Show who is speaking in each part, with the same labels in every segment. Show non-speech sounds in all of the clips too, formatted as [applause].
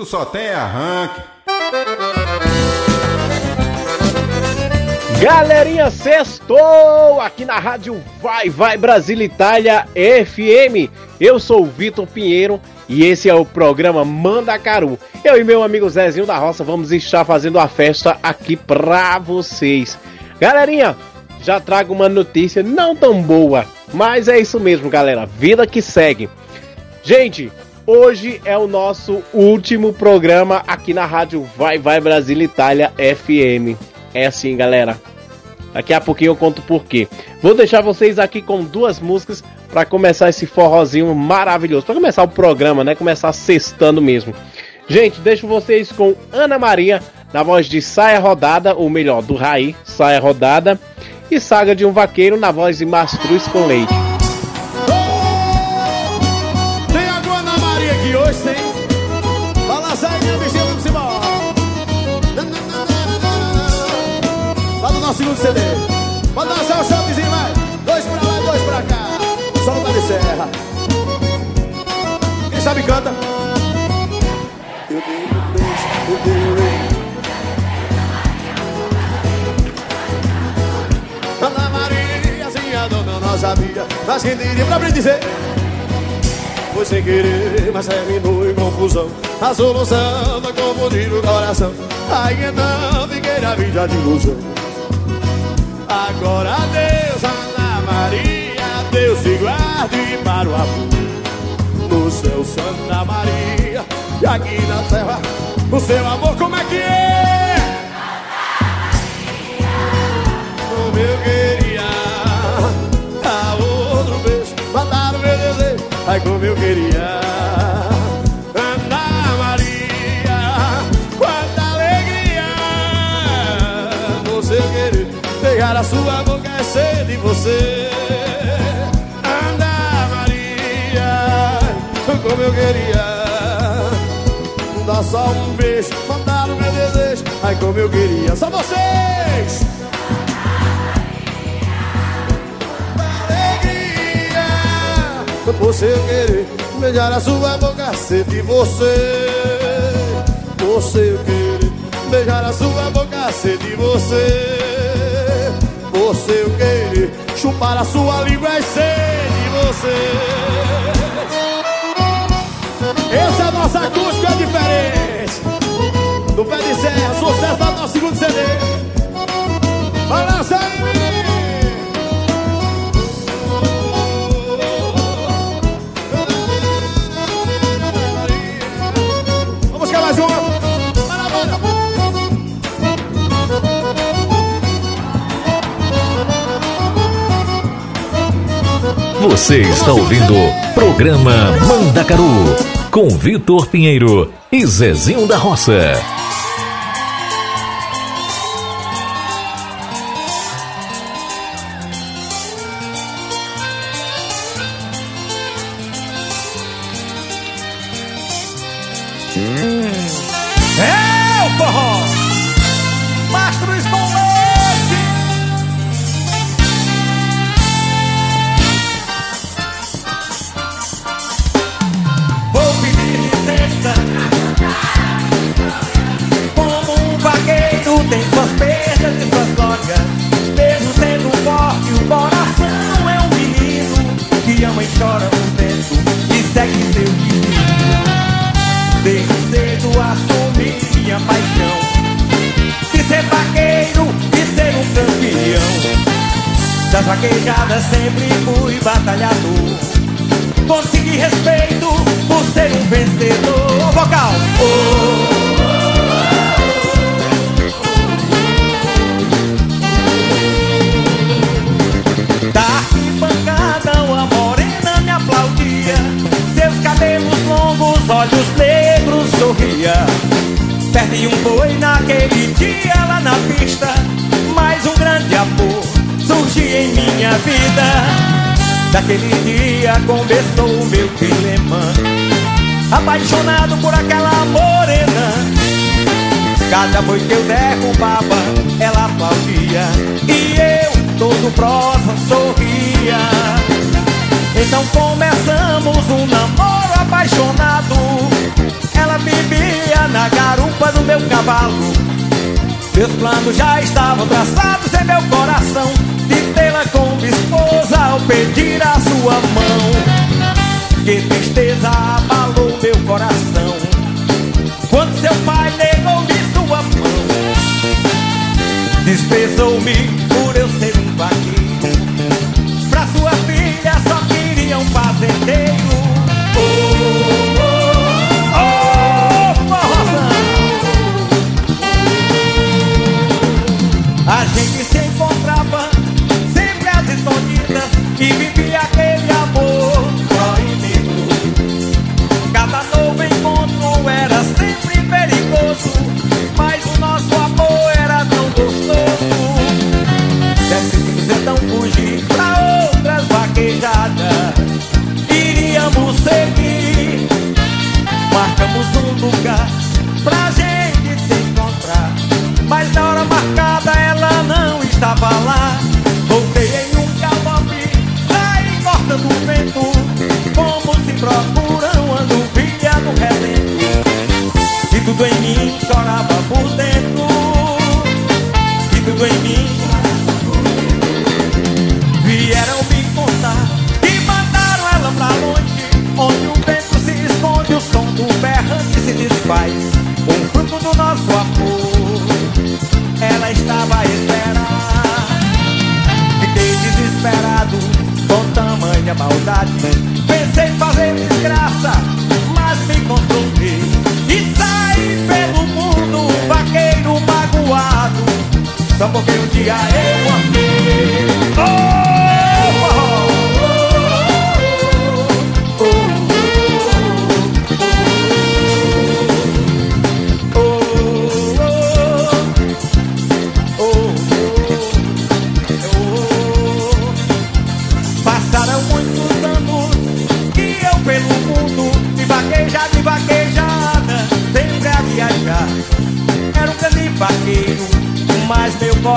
Speaker 1: Tu só tem arranque.
Speaker 2: Galerinha, sextou aqui na rádio Vai Vai Brasil Itália FM. Eu sou o Vitor Pinheiro e esse é o programa Mandacaru. Eu e meu amigo Zezinho da Roça vamos estar fazendo a festa aqui pra vocês. Galerinha, já trago uma notícia não tão boa, mas é isso mesmo, galera. Vida que segue. Gente, hoje é o nosso último programa aqui na rádio Vai Vai Brasil Itália FM. É assim, galera. Daqui a pouquinho eu conto por quê. Vou deixar vocês aqui com duas músicas para começar esse forrozinho maravilhoso. Para começar o programa, né? Começar sextando mesmo. Gente, deixo vocês com Ana Maria na voz de Saia Rodada, ou melhor, do Raí, Saia Rodada, e Saga de um Vaqueiro na voz de Mastruz com Leite.
Speaker 3: CD. Pode dançar o shopzinho, vai. Dois pra lá, dois pra cá. Só no de serra. Quem sabe canta. Eu dei um beijo, eu dei um beijo. Ana Mariazinha, dona sabia Mas quem diria pra me dizer Foi sem querer, mas terminou em confusão A solução da confundir o coração Aí então fiquei na vida de ilusão Agora Deus, Ana Maria Deus te guarde para o amor No céu, Santa Maria. E aqui na terra O seu amor como é que é? Como eu queria a outro beijo Matar o meu desejo. Ai como eu queria Pegar a sua boca é ser de você. Ana Maria Como eu queria. Dar só um beijo Mandar o meu desejo. Ai como eu queria. Só vocês! Alegria Você querer. Beijar a sua boca ser de você. Você querer. Beijar a sua boca ser de você Você querer chupar a sua língua e ser de você. Essa é a nossa acústica diferente. Do pé de serra, sucesso do nosso segundo CD Balança aí,
Speaker 4: Você está ouvindo Programa Mandacaru com Vitor Pinheiro e Zezinho da Roça.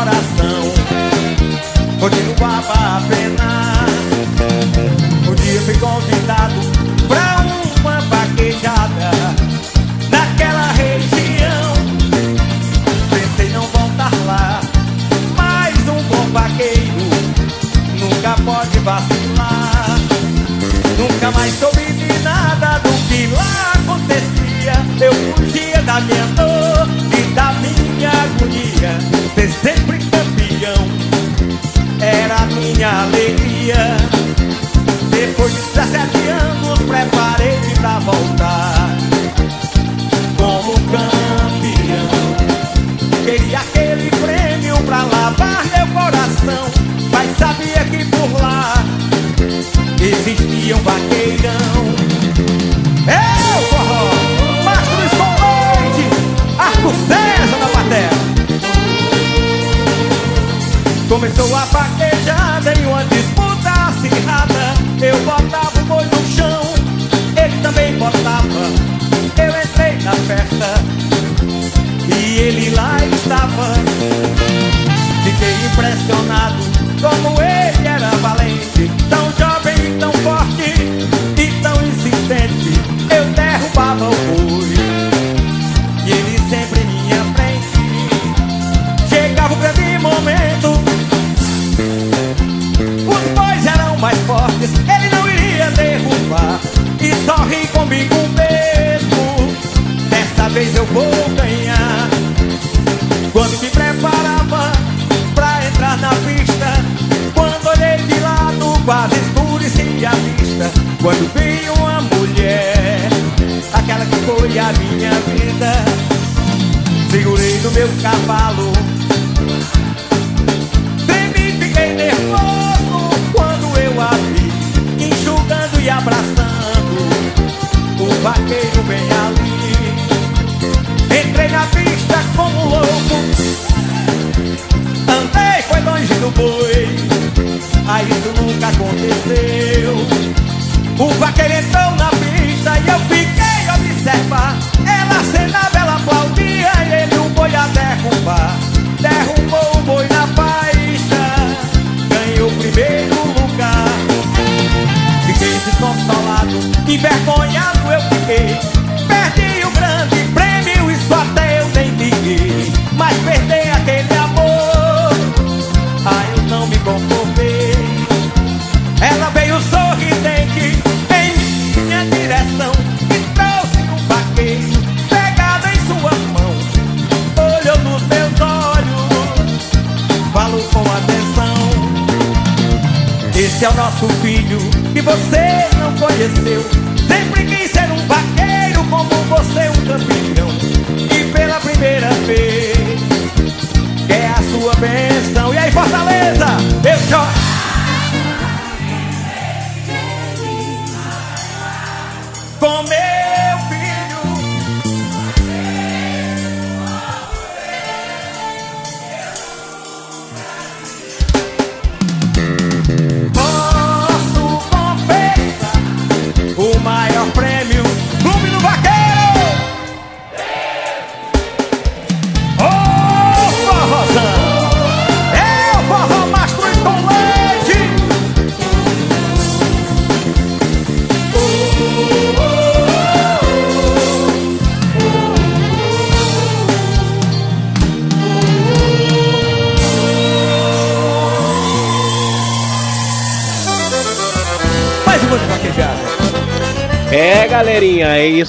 Speaker 3: Coração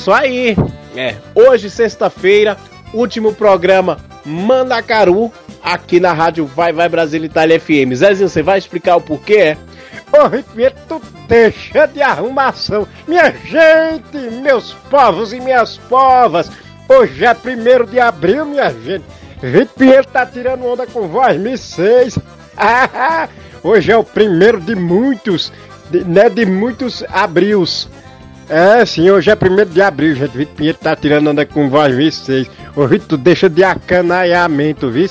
Speaker 5: isso aí. É, hoje, sexta-feira, último programa Mandacaru aqui na rádio Vai Vai Brasil Itália FM. Zezinho, você vai explicar o porquê? Ô, Ripieta, tu deixa de arrumação. Minha gente, meus povos e minhas povas, hoje é primeiro de abril, minha gente. Ripieta tá tirando onda com voz, me seis. [laughs] hoje é o primeiro de muitos, de, né, de muitos abrios. É, sim, hoje é primeiro de abril, gente. Vitor Pinheiro tá tirando onda com voz, vocês. Ô, Vitor, deixa de acanaiamento, viu?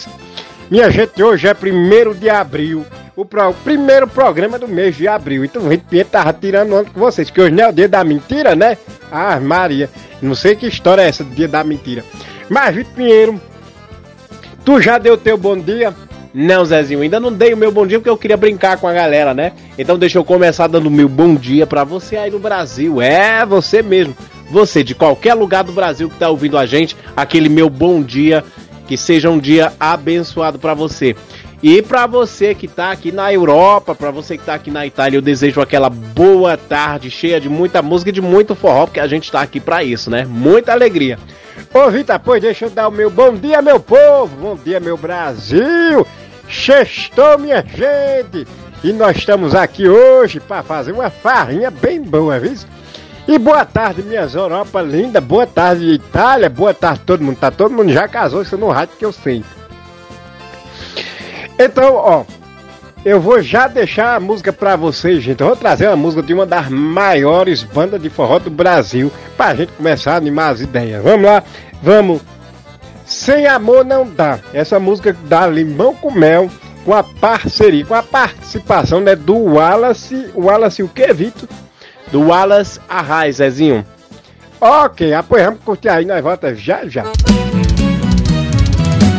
Speaker 5: Minha gente, hoje é primeiro de abril. O, pro- o primeiro programa do mês de abril. Então o Vitor Pinheiro tava tirando onda com vocês, que hoje não é o dia da mentira, né? Ah, Maria. Não sei que história é essa do dia da mentira. Mas, Vitor Pinheiro, tu já deu teu bom dia? Não, Zezinho, ainda não dei o meu bom dia porque eu queria brincar com a galera, né? Então deixa eu começar dando o meu bom dia pra você aí no Brasil. É, você mesmo. Você de qualquer lugar do Brasil que tá ouvindo a gente, aquele meu bom dia, que seja um dia abençoado pra você. E pra você que tá aqui na Europa, pra você que tá aqui na Itália, eu desejo aquela boa tarde cheia de muita música e de muito forró, porque a gente tá aqui pra isso, né? Muita alegria. Ô Vitor, pois deixa eu dar o meu bom dia, meu povo, bom dia, meu Brasil. Sextou, minha gente. E nós estamos aqui hoje para fazer uma farinha bem boa, viu? E boa tarde, minhas Europa linda, boa tarde, Itália, boa tarde todo mundo. Tá todo mundo já casou, isso no rádio que eu sei. Então, ó, eu vou já deixar a música pra vocês, gente. Eu vou trazer uma música de uma das maiores bandas de forró do Brasil pra gente começar a animar as ideias. Vamos lá, vamos. Sem amor não dá. Essa música dá limão com mel com a parceria, com a participação né, do Wallace. Wallace o que, Vitor? Do Wallace Arraes, Zezinho. Ok, apoio, vamos curtir aí, nós volta já já.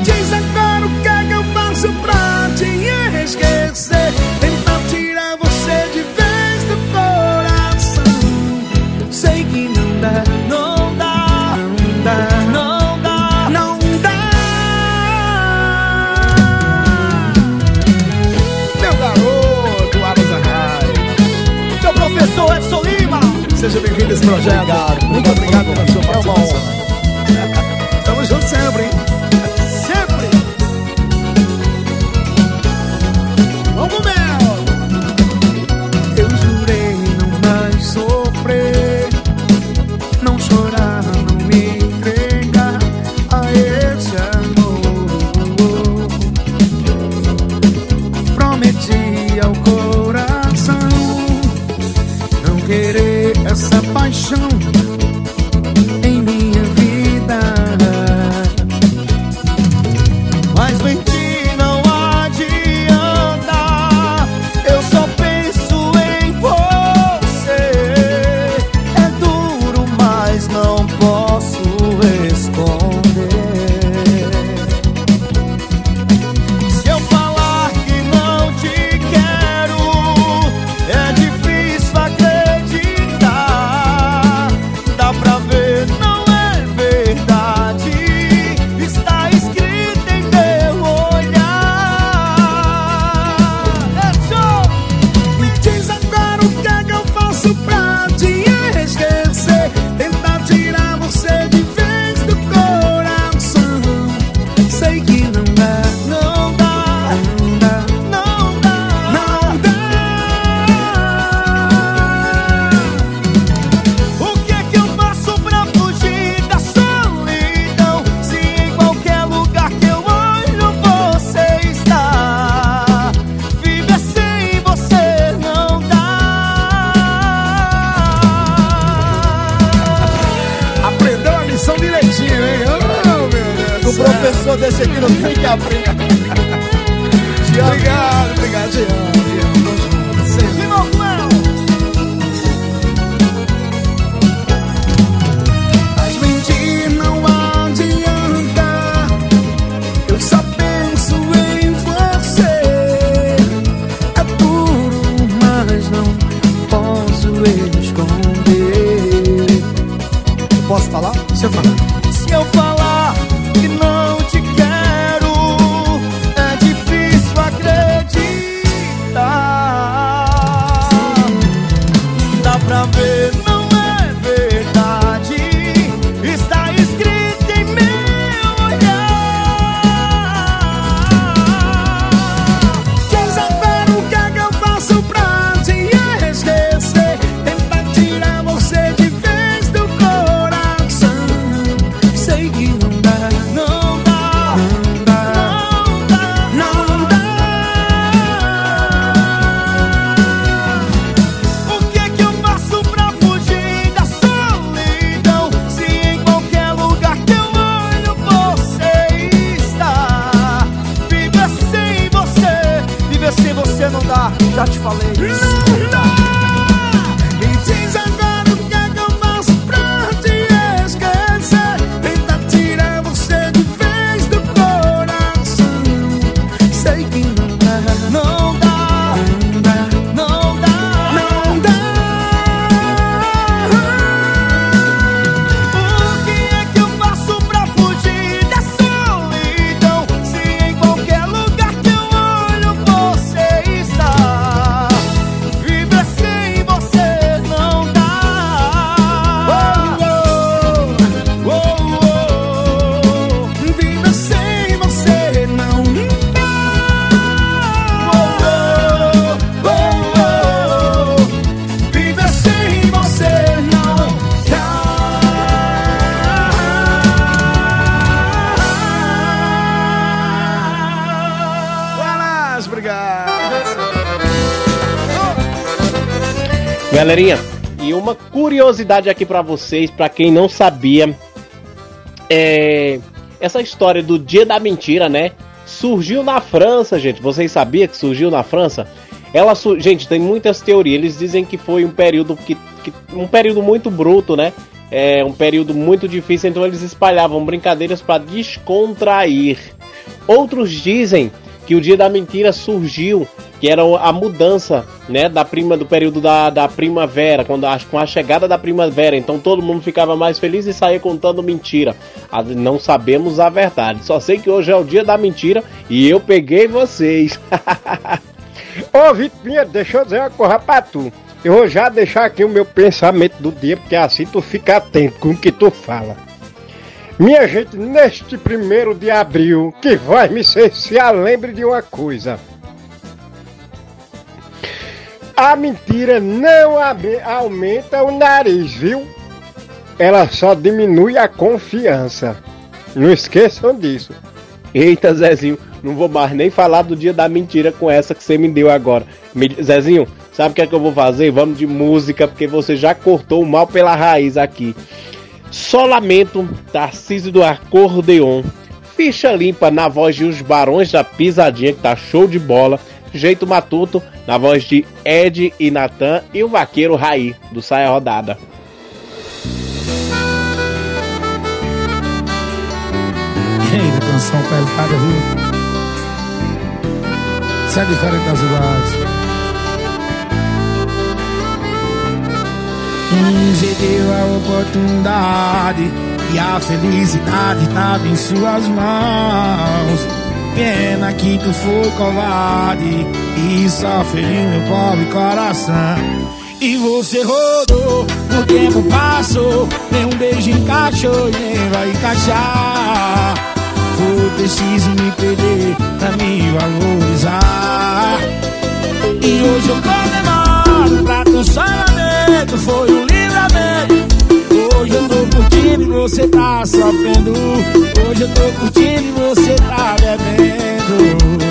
Speaker 6: Diz agora o que é que eu faço pra te esquecer Seja bem-vindo a esse projeto. Obrigado, Muito obrigado pela sua participação. Tamo junto sempre, hein? Paixão
Speaker 2: curiosidade aqui pra vocês, pra quem não sabia, é essa história do Dia da Mentira, né? Surgiu na França, gente. Vocês sabiam que surgiu na França? Ela, su- gente, tem muitas teorias. Eles dizem que foi um período que, que- um período muito bruto, né? É um período muito difícil, então eles espalhavam brincadeiras para descontrair. Outros dizem que o dia da mentira surgiu, que era a mudança, né, da prima do período da, da primavera, quando a, com a chegada da primavera, então todo mundo ficava mais feliz e saía contando mentira. Ah, Não sabemos a verdade. Só sei que hoje é o dia da mentira e eu peguei vocês. [laughs]
Speaker 5: Ô, Pinheiro, deixa eu dizer uma coisa pra tu. Eu vou já deixar aqui o meu pensamento do dia, porque assim tu fica atento com o que tu fala. Minha gente, neste primeiro de abril, que vai me ser, se a lembre de uma coisa. A mentira não aumenta o nariz, viu? Ela só diminui a confiança. Não esqueçam disso.
Speaker 2: Eita, Zezinho, não vou mais nem falar do dia da mentira com essa que você me deu agora. Me- Zezinho, sabe o que é que eu vou fazer? Vamos de música, porque você já cortou o mal pela raiz aqui. Só lamento, Tarcísio do Acordeon. Ficha limpa na voz de Os Barões da Pisadinha, que tá show de bola. Jeito Matuto, na voz de Ed e Natan. E o Vaqueiro Raí, do Saia Rodada.
Speaker 7: Eita, canção pesada, viu? Isso é diferente das. Um você deu a oportunidade e a felicidade estava em suas mãos. Pena que tu foi covarde e só feriu meu pobre coração. E você rodou, o tempo passou, nem um beijo encaixou e nem vai encaixar. Foi preciso me perder pra me valorizar. E hoje eu comemoro pra tu lamento, foi um curtindo e você tá sofrendo. Hoje eu tô curtindo e você tá bebendo.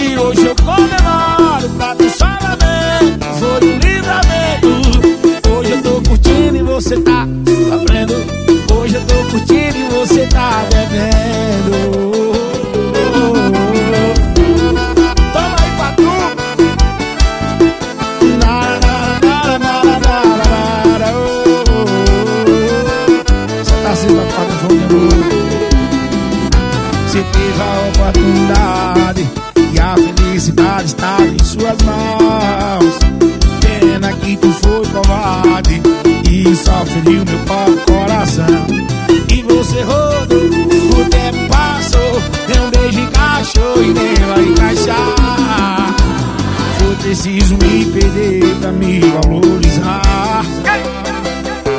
Speaker 7: E hoje eu comemoro pra tu só lamento, foi um livramento. Hoje eu tô curtindo e você tá sofrendo. Hoje eu tô curtindo e você tá bebendo. tuas mãos. Pena que tu foi covarde e só feriu meu pobre coração. E você rodou, o tempo passou, deu um beijo encaixou e deu a encaixar. Foi preciso me perder pra me valorizar.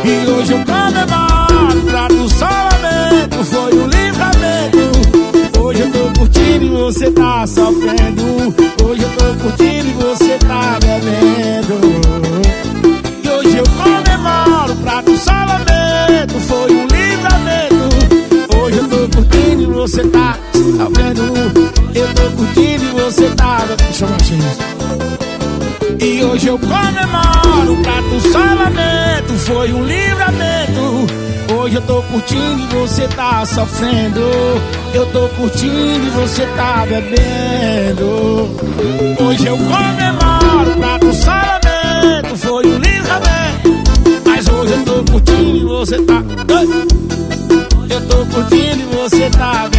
Speaker 7: E hoje eu canto pra tu salvamento, foi o livramento. Hoje eu tô curtindo e você tá sofrendo. Hoje eu comemoro pra tu salvamento. Foi um livramento. Hoje eu tô curtindo e você tá sofrendo. Eu tô curtindo e você tá bebendo. Hoje eu comemoro pra tu salamento. Foi um livramento. Mas hoje eu tô curtindo e você tá. Eu tô curtindo e você tá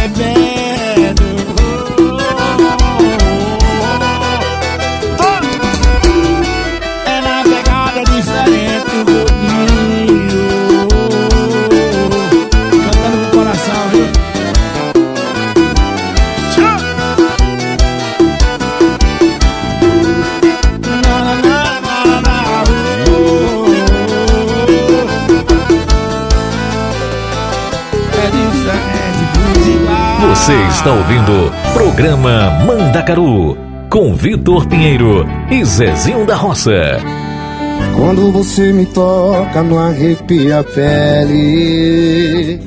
Speaker 8: está ouvindo programa Mandacaru com Vitor Pinheiro e Zezinho da Roça.
Speaker 9: Quando você me toca, não arrepia a pele.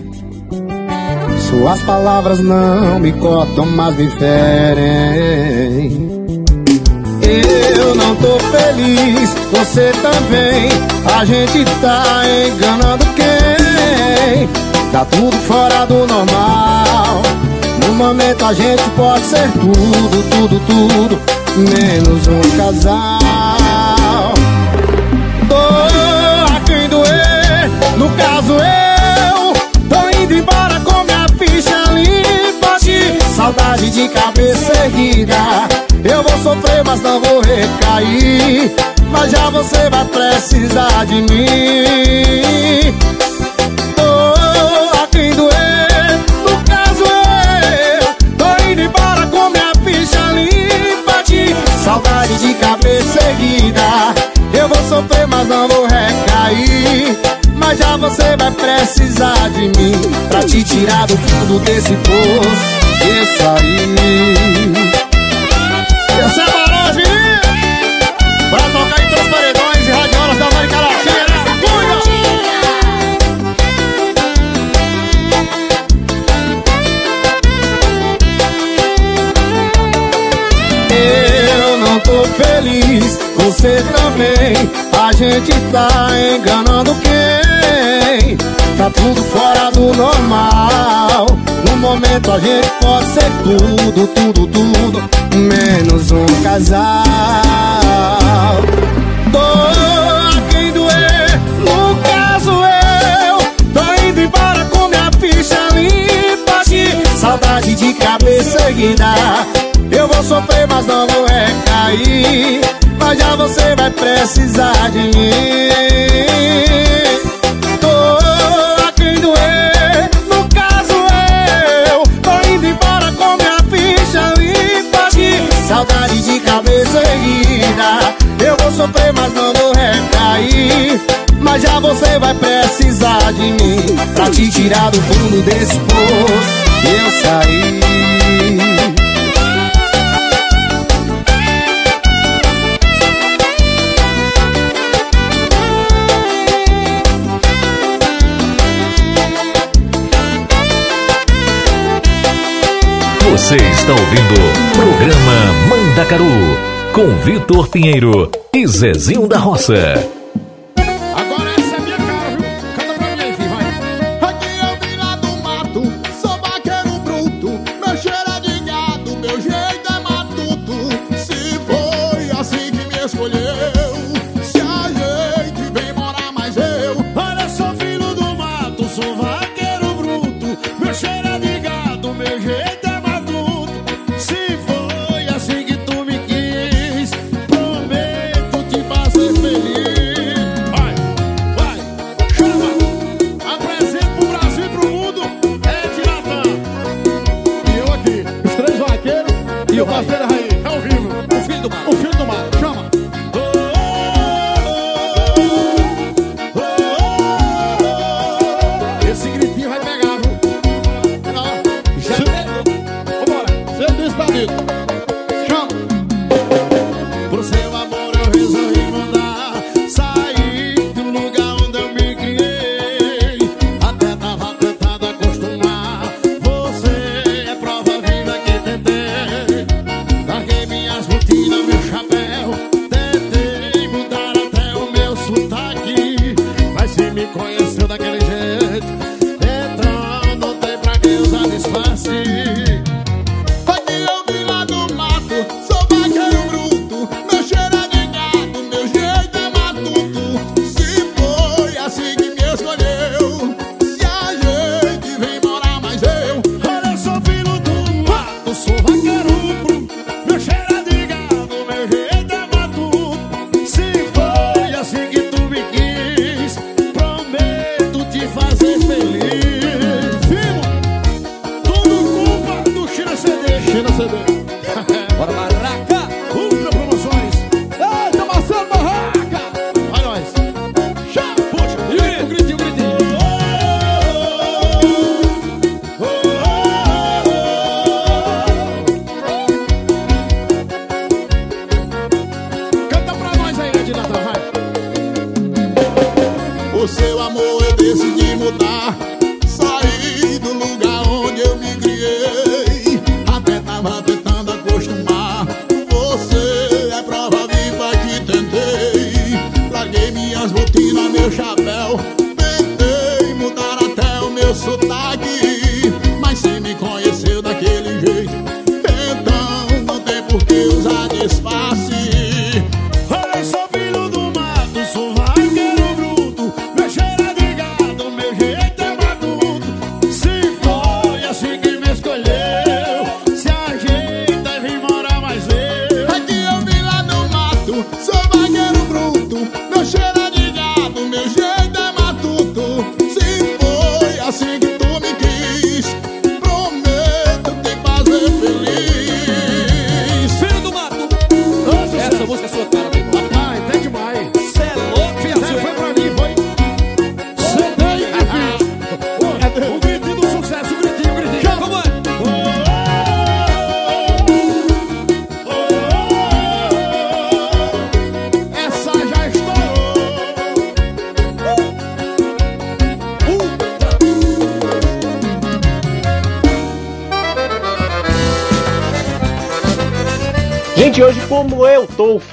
Speaker 9: Suas palavras não me cortam, mas me ferem. Eu não tô feliz, você também. A gente tá enganando quem? Tá tudo fora do normal momento a gente pode ser tudo, tudo, tudo, menos um casal. A quem doer, no caso eu, tô indo embora com minha ficha limpa de saudade de cabeça erguida. Eu vou sofrer, mas não vou recair. Mas já você vai precisar de mim. Saudade de cabeça erguida Eu vou sofrer, mas não vou recair. Mas já você vai precisar de mim Pra te tirar do fundo desse poço E sair Essa é a menino Pra tocar em três paredões e radiolas da América Latina feliz, você também. A gente tá enganando quem? Tá tudo fora do normal. No momento a gente pode ser tudo, tudo, tudo, menos um casal. Saudade de cabeça erguida. Eu vou sofrer, mas não vou recair. Mas já você vai precisar de mim. Tô a quem doer No caso eu Tô indo embora com minha ficha limpa de Saudade de cabeça erguida sofrer, mas não vou recair. Mas já você vai precisar de mim Pra te tirar do fundo desse poço Eu saí.
Speaker 8: Você está ouvindo o programa Mandacaru com Vitor Pinheiro e Zezinho da Roça.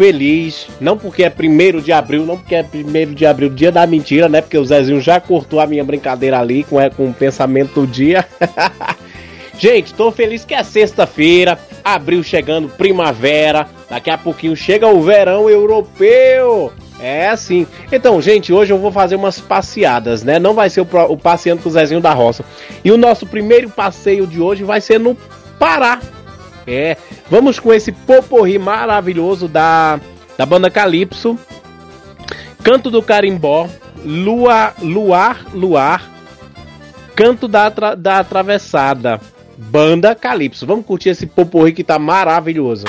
Speaker 2: feliz, não
Speaker 10: porque é primeiro de abril, não porque é primeiro de abril, dia da mentira, né? Porque o Zezinho já cortou a minha brincadeira ali com, é, com o pensamento do dia. [laughs] Gente, tô feliz que é sexta-feira, abril chegando, primavera, daqui a pouquinho chega o verão europeu. É assim. Então, gente, hoje eu vou fazer umas passeadas, né? Não vai ser o, o passeando com o Zezinho da Roça. E o nosso primeiro passeio de hoje vai ser no Pará. É, Vamos com esse poporri maravilhoso da, da banda Calypso. Canto do Carimbó, Lua, Luar, Luar, Canto da, da Atravessada, Banda Calypso. Vamos curtir esse poporri que tá maravilhoso.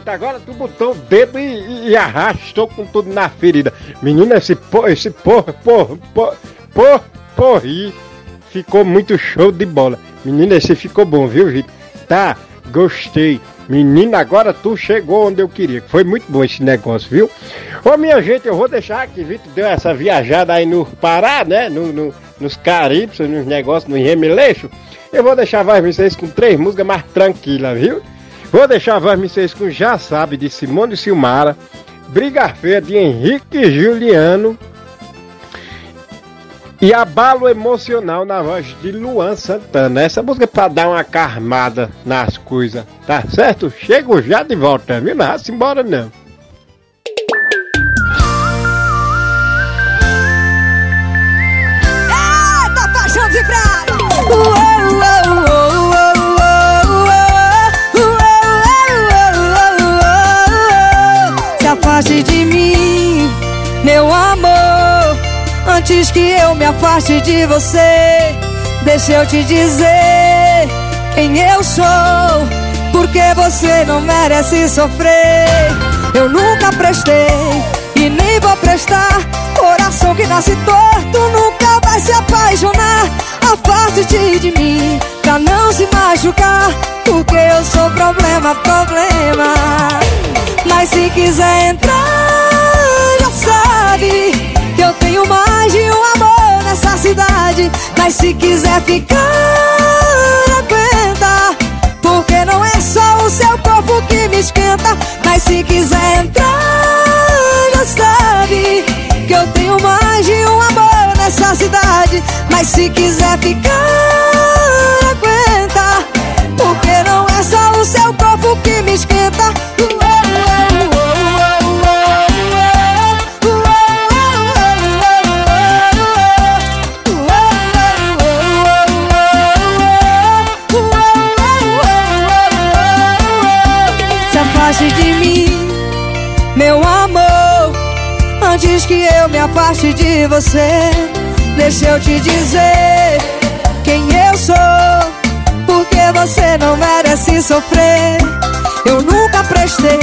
Speaker 5: Eita, agora tu botou o dedo e, e- e arrastou com tudo na ferida. Menina, esse por, esse por, por, por, por, porri ficou muito show de bola. Menina, esse ficou bom, viu, Rita? Tá, gostei. Menina, agora tu chegou onde eu queria. Foi muito bom esse negócio, viu? Ô, minha gente, eu vou deixar que Vitor deu essa viajada aí no Pará, né? No, no- nos Caribes, nos negócios, no Remeleixo. Eu vou deixar mais vocês com três músicas mais tranquilas, viu? Vou deixar vocês com Já Sabe, de Simone Silmara, Briga Feia, de Henrique Juliano, e Abalo Emocional na voz de Luan Santana. Essa música é pra dar uma carmada nas coisas, tá certo? Chego já de volta, viu? Não vai embora não.
Speaker 11: Eita, paixão de praia! Afaste de mim, meu amor, antes que eu me afaste de você. Deixa eu te dizer quem eu sou, porque você não merece sofrer. Eu nunca prestei e nem vou prestar. Coração que nasce torto nunca vai se apaixonar. Afaste-te de mim pra não se machucar. Porque eu sou problema, problema. Mas se quiser entrar, já sabe que eu tenho mais de um amor nessa cidade. Mas se quiser ficar, aguenta. Porque não é só o seu corpo que me esquenta. Mas se quiser entrar, já sabe que eu tenho mais de um amor nessa cidade. Mas se quiser ficar, de você. Deixa eu te dizer quem eu sou. Porque você não merece sofrer. Eu nunca prestei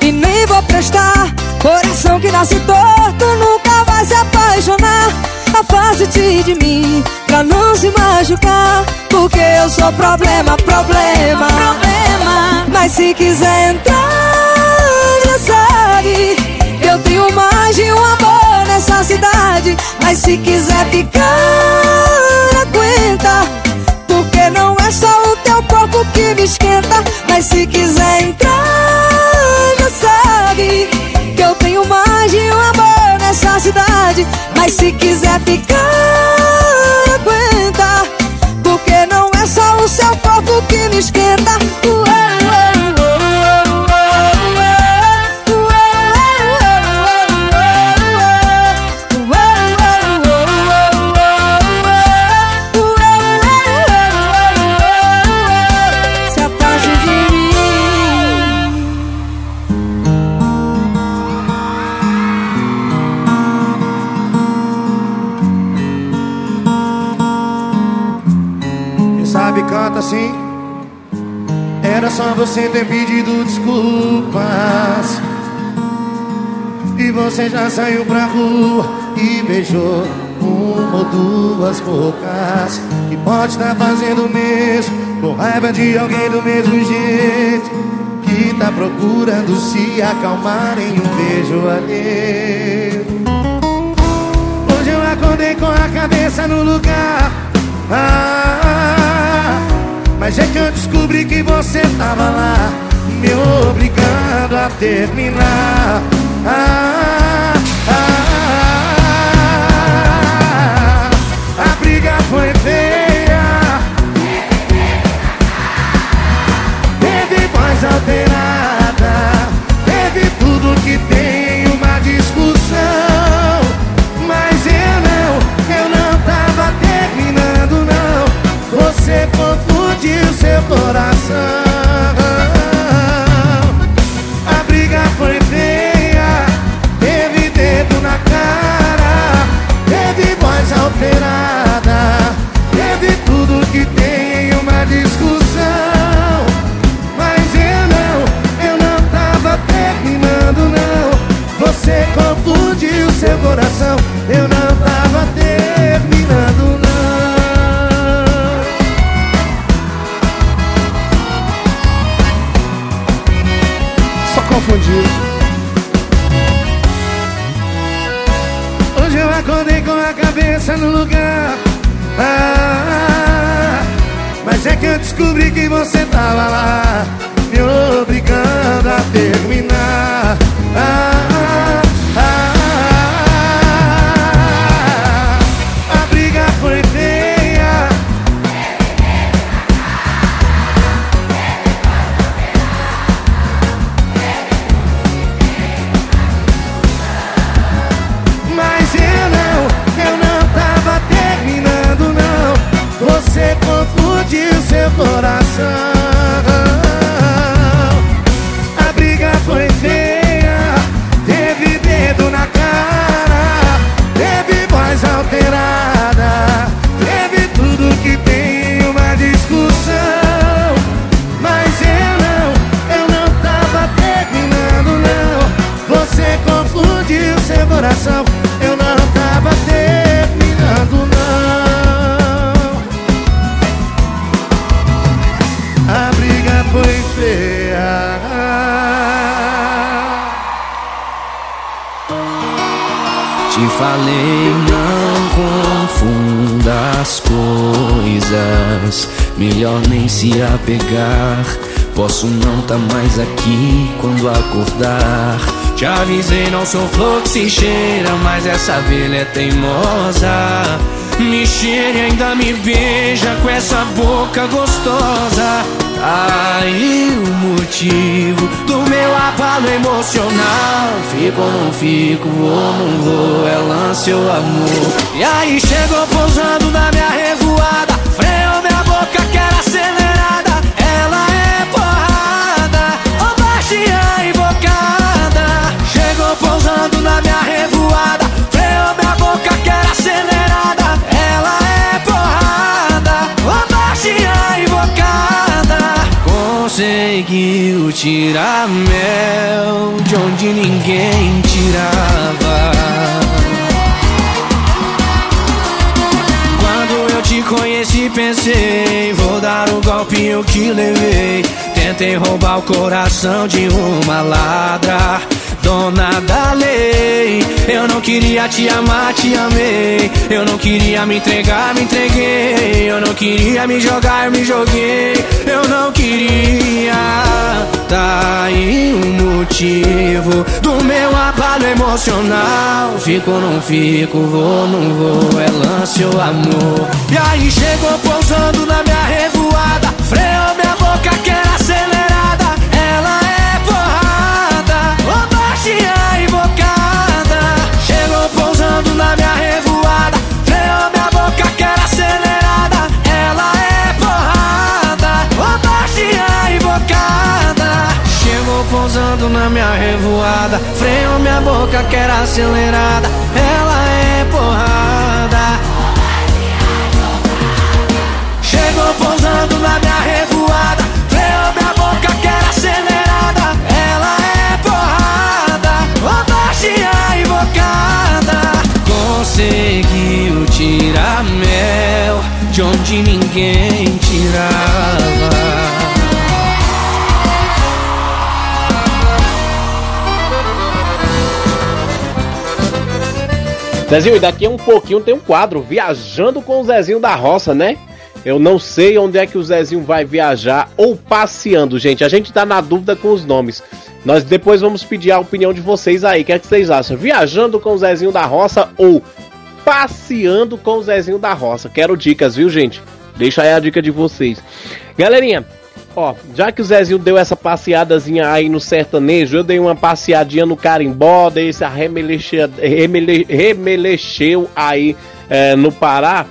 Speaker 11: e nem vou prestar. Coração que nasce torto nunca vai se apaixonar. Afaste-te de mim pra não se machucar. Porque eu sou problema, problema, problema. Mas se quiser entrar, Mas se quiser ficar, aguenta. Porque não é só o teu corpo que me esquenta. Mas se quiser entrar, já sabe. Que eu tenho mais de um amor nessa cidade. Mas se quiser ficar,
Speaker 3: Era só você ter pedido desculpas. E você já saiu pra rua E beijou uma ou duas bocas. Que pode estar fazendo o mesmo Com raiva de alguém do mesmo jeito. Que tá procurando se acalmar em um beijo alheio. Hoje eu acordei com a cabeça no lugar. Ah, Mas é que eu descobri que você tava lá Me obrigando a terminar. Ah, ah, A briga foi feia. Teve voz alterada confundiu seu coração. A briga foi feia Teve dedo na cara Teve voz alterada Teve tudo que tem em uma discussão. Mas eu não, eu não tava terminando não. Você confundiu seu coração Eu não tava no lugar. Ah, Mas é que eu descobri que você tava lá Me obrigando a terminar
Speaker 12: Te falei, não confunda as coisas. Melhor nem se apegar. Posso não tá mais aqui quando acordar. Te avisei, não sou flor que se cheira, mas essa abelha é teimosa. Me cheira e ainda me beija com essa boca gostosa. Aí o motivo do meu abalo emocional. Fico ou não fico, vou ou não vou, é lance ou amor. E aí chegou pousando na minha revoada, freou minha boca que era acelerada. Ela é porrada, ô baixinha invocada. Chegou pousando na minha revoada, freou minha boca que era acelerada. Ela é porrada, tirar mel de onde ninguém tirava. Quando eu te conheci, pensei, vou dar o golpe que levei. Tentei roubar o coração de uma ladra dona da lei. Eu não queria te amar, te amei. Eu não queria me entregar, me entreguei. Eu não queria me jogar, me joguei. Eu não queria. Tá aí um motivo do meu abalo emocional. Fico, não fico, vou, não vou. É lance ou amor. E aí chegou pousando na minha revoada. Freou minha boca, quer Pousando na minha revoada. Freou minha boca, quer acelerada. Ela é porrada. Ô, baixinha invocada. Chegou pousando na minha revoada. Freou minha boca, quer acelerada. Ela é porrada. Chegou pousando na minha revoada Freou minha boca que era acelerada Ela é porrada Ô baixinha invocada Conseguiu tirar mel De onde ninguém tirava
Speaker 2: Zezinho, e daqui a um pouquinho tem um quadro Viajando com o Zezinho da Roça, né? Eu não sei onde é que o Zezinho vai viajar ou passeando, gente. A gente tá na dúvida com os nomes. Nós depois vamos pedir a opinião de vocês aí. O que é que vocês acham? Viajando com o Zezinho da Roça ou passeando com o Zezinho da Roça? Quero dicas, viu, gente? Deixa aí a dica de vocês. Galerinha, ó, já que o Zezinho deu essa passeadazinha aí no sertanejo, eu dei uma passeadinha no carimbó, dei esse remeleche, remele, aí é, no Pará.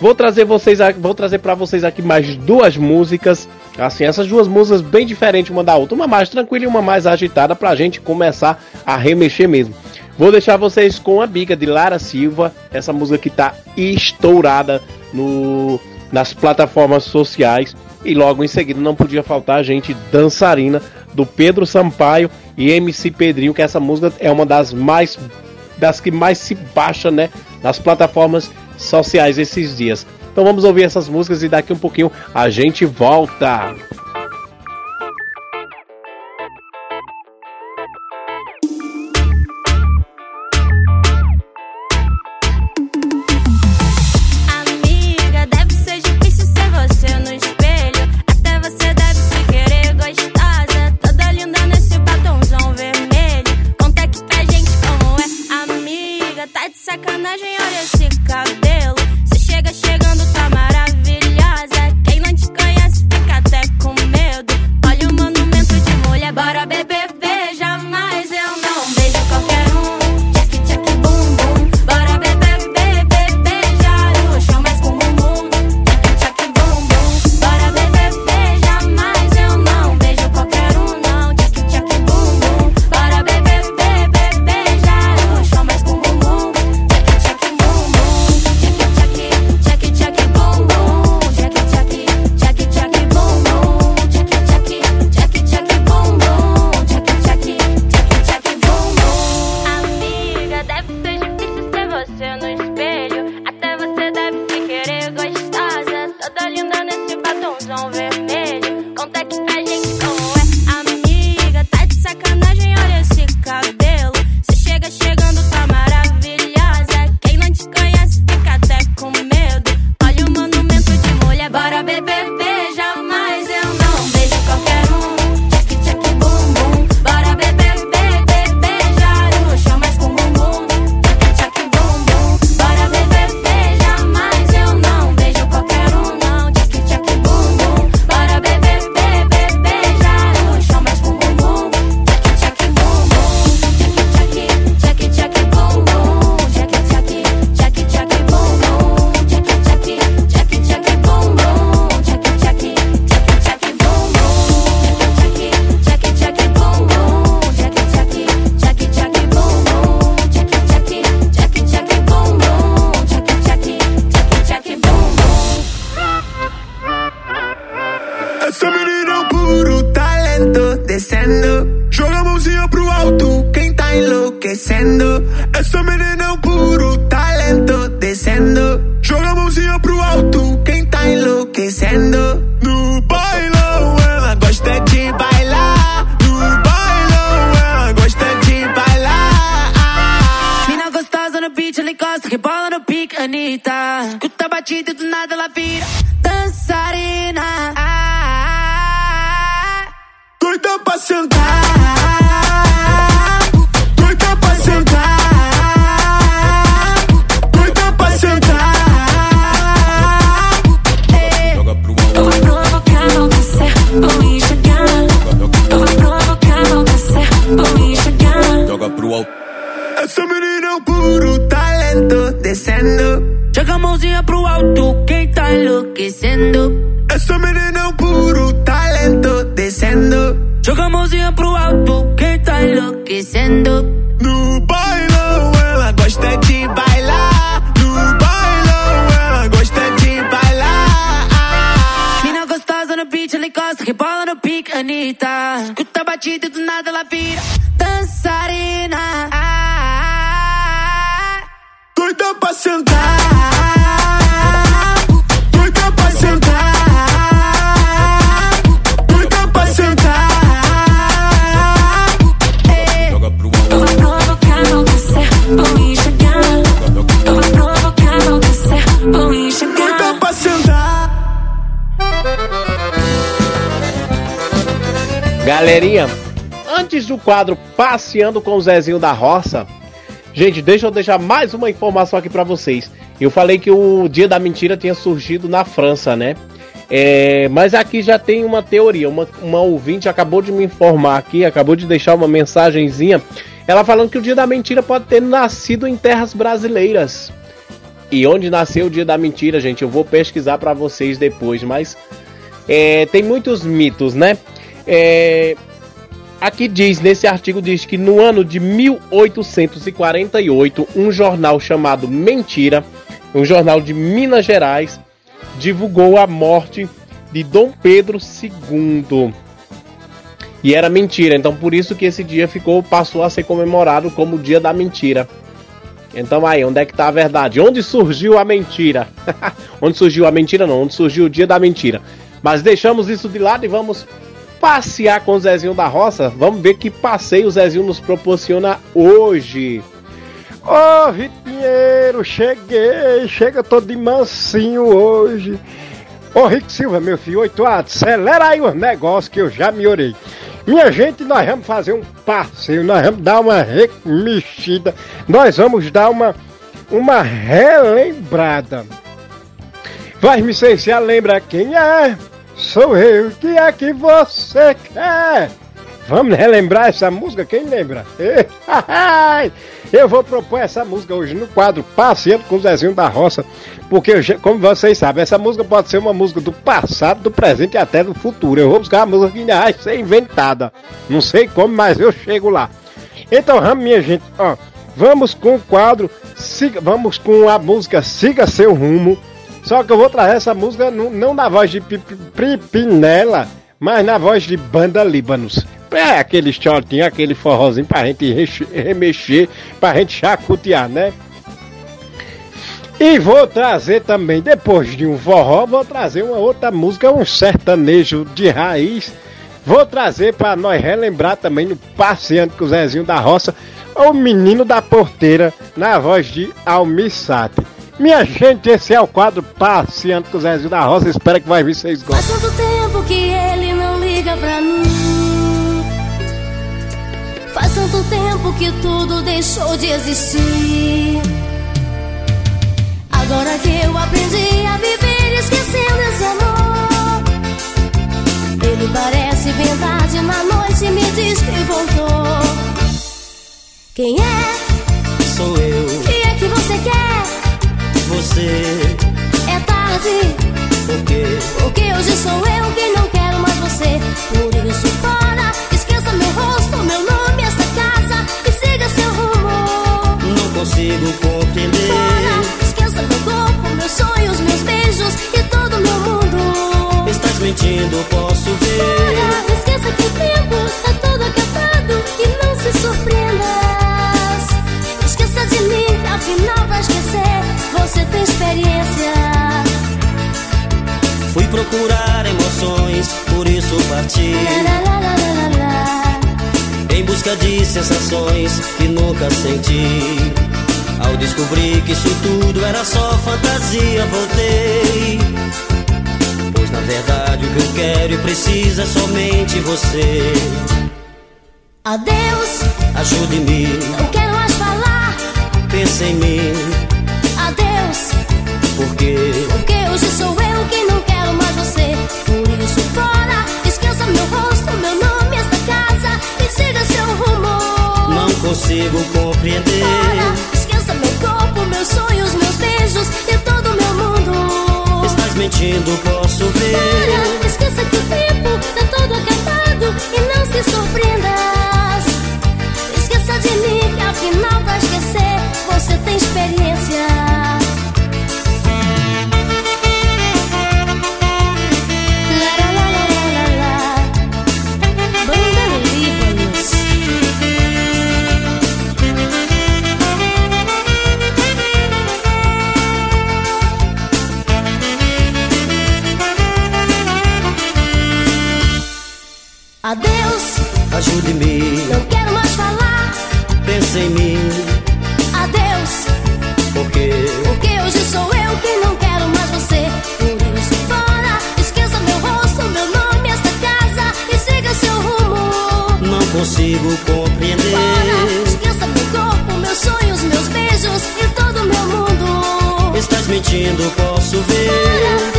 Speaker 2: Vou trazer vocês, vou trazer para vocês aqui mais duas músicas, assim, essas duas músicas bem diferentes uma da outra, uma mais tranquila e uma mais agitada pra gente começar a remexer mesmo. Vou deixar vocês com a bica de Lara Silva, essa música que tá estourada no nas plataformas sociais. E logo em seguida não podia faltar a gente dançarina do Pedro Sampaio e MC Pedrinho, que essa música é uma das mais das que mais se baixa, né, nas plataformas sociais esses dias. Então vamos ouvir essas músicas e daqui um pouquinho a gente volta. Galerinha, antes do quadro Passeando com o Zezinho da Roça, gente, deixa eu deixar mais uma informação aqui pra vocês. Eu falei que o Dia da Mentira tinha surgido na França, né? É, mas aqui já tem uma teoria. Uma, uma ouvinte acabou de me informar aqui, acabou de deixar uma mensagenzinha. Ela falando que o Dia da Mentira pode ter nascido em terras brasileiras. E onde nasceu o Dia da Mentira, gente, eu vou pesquisar pra vocês depois, mas é, tem muitos mitos, né? É, aqui diz, nesse artigo diz que no ano de 1848, um jornal chamado Mentira, um jornal de Minas Gerais, divulgou a morte de Dom Pedro II. E era mentira, então por isso que esse dia ficou passou a ser comemorado como o Dia da Mentira. Então aí, onde é que tá a verdade? Onde surgiu a mentira? [laughs] onde surgiu a mentira não, onde surgiu o Dia da Mentira. Mas deixamos isso de lado e vamos passear com o Zezinho da Roça. Vamos ver que passeio o Zezinho nos proporciona hoje.
Speaker 5: Ô, Vitor Pinheiro, cheguei, chega todo de mansinho hoje. Ô, Rico Silva, meu filho, oito anos, acelera aí os negócios que eu já me orei. Minha gente, nós vamos fazer um passeio, nós vamos dar uma remexida, nós vamos dar uma, uma relembrada. Vai me sei se lembra quem é? Sou eu, que é que você quer? Vamos relembrar essa música? Quem lembra? [laughs] Eu vou propor essa música hoje no quadro Passeando com o Zezinho da Roça, porque, como vocês sabem, essa música pode ser uma música do passado, do presente e até do futuro. Eu vou buscar uma música que ainda vai ser inventada. Não sei como, mas eu chego lá. Então, minha gente, ó, vamos com o quadro, siga, vamos com a música Siga Seu Rumo. Só que eu vou trazer essa música não, não na voz de Pi- Pi- Pripinela, mas na voz de Banda Líbanos. É aquele shortinho, aquele forrozinho pra gente remexer, pra gente chacotear, né? E vou trazer também, depois de um forró, vou trazer uma outra música, um sertanejo de raiz. Vou trazer para nós relembrar também no Passeando com o Zezinho da Roça, o Menino da Porteira, na voz de Almissate. Minha gente, esse é o quadro Passeando com o Zezinho da Roça, espero que vai vir vocês
Speaker 13: Faz
Speaker 5: gostem.
Speaker 13: tanto tempo que ele não liga pra mim. Faz tanto tempo que tudo deixou de existir. Agora que eu aprendi a viver esquecendo esse amor. Ele parece bem tarde na noite e me diz que voltou. Quem é?
Speaker 14: Sou eu,
Speaker 13: você, É tarde.
Speaker 14: por quê?
Speaker 13: Porque hoje sou eu quem não quero mais você. Por isso, fora, esqueça meu rosto, meu nome, esta casa e siga seu rumo.
Speaker 14: Não consigo compreender.
Speaker 13: Fora, esqueça meu corpo, meus sonhos, meus beijos e todo meu mundo.
Speaker 14: Estás mentindo, posso ver.
Speaker 13: Fora, esqueça que o tempo tá todo acabado e não se surpreenda.
Speaker 14: você tem experiência. Fui procurar emoções, por isso parti. Lá, lá, lá, em busca de sensações que nunca senti. Ao descobrir que isso tudo era só fantasia, voltei. Pois na verdade o que eu quero e preciso é somente você.
Speaker 13: Adeus,
Speaker 14: ajude-me.
Speaker 13: Não quero mais falar.
Speaker 14: Pense em mim porque
Speaker 13: porque hoje sou eu quem não quero mais você. Por isso, fora, esqueça meu rosto, meu nome, esta casa e siga seu rumo.
Speaker 14: não consigo compreender.
Speaker 13: Fora, esqueça meu corpo, meus sonhos, meus beijos e todo meu mundo.
Speaker 14: Estás mentindo, posso ver.
Speaker 13: Para, esqueça que o tempo tá todo acabado e não se surpreenda. Esqueça de mim que afinal pra esquecer você tem experiência. Adeus,
Speaker 14: Ajude-me,
Speaker 13: não quero mais falar.
Speaker 14: pense em mim,
Speaker 13: Adeus,
Speaker 14: porque
Speaker 13: porque hoje sou eu quem não quero mais você. Por fora, esqueça meu rosto, meu nome, esta casa e siga seu rumo.
Speaker 14: não consigo compreender.
Speaker 13: Fora, esqueça meu corpo, meus sonhos, meus beijos e todo meu mundo.
Speaker 14: Estás mentindo, posso ver.
Speaker 13: Fora,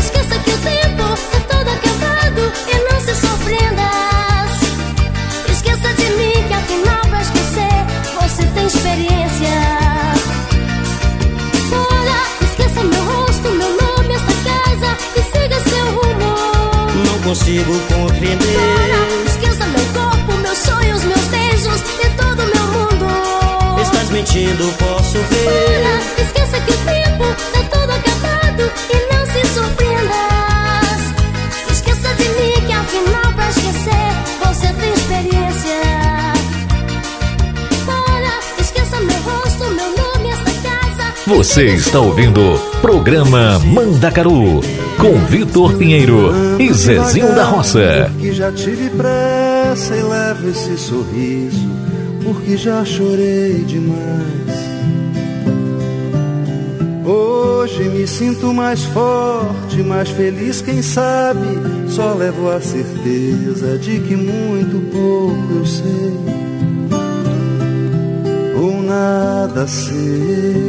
Speaker 14: consigo compreender.
Speaker 13: Fora, esqueça meu corpo, meus sonhos, meus beijos e todo meu mundo.
Speaker 14: Estás mentindo, posso ver.
Speaker 13: Fora, esqueça que o tempo tá todo acabado e não se surpreenda. Você
Speaker 15: está ouvindo. Programa Mandacaru com Vitor Pinheiro e Zezinho da Roça.
Speaker 16: Que já tive pressa e levo esse sorriso, porque já chorei demais. Hoje me sinto mais forte, mais feliz, quem sabe. Só levo a certeza de que muito pouco eu sei, ou nada sei.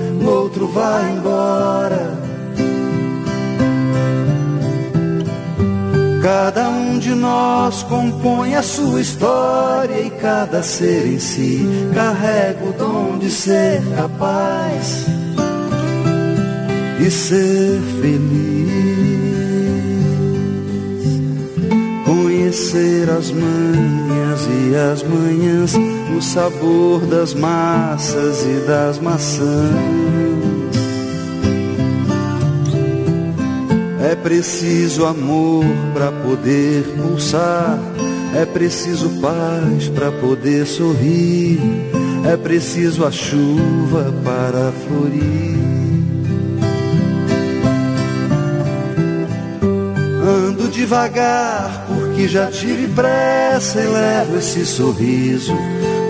Speaker 16: no outro vai embora. Cada um de nós compõe a sua história e cada ser em si carrega o dom de ser capaz e ser feliz. Conhecer as manhas e as manhãs, o sabor das massas e das maçãs. É preciso amor para poder pulsar, é preciso paz para poder sorrir, é preciso a chuva para florir. Ando devagar porque já tive pressa e levo esse sorriso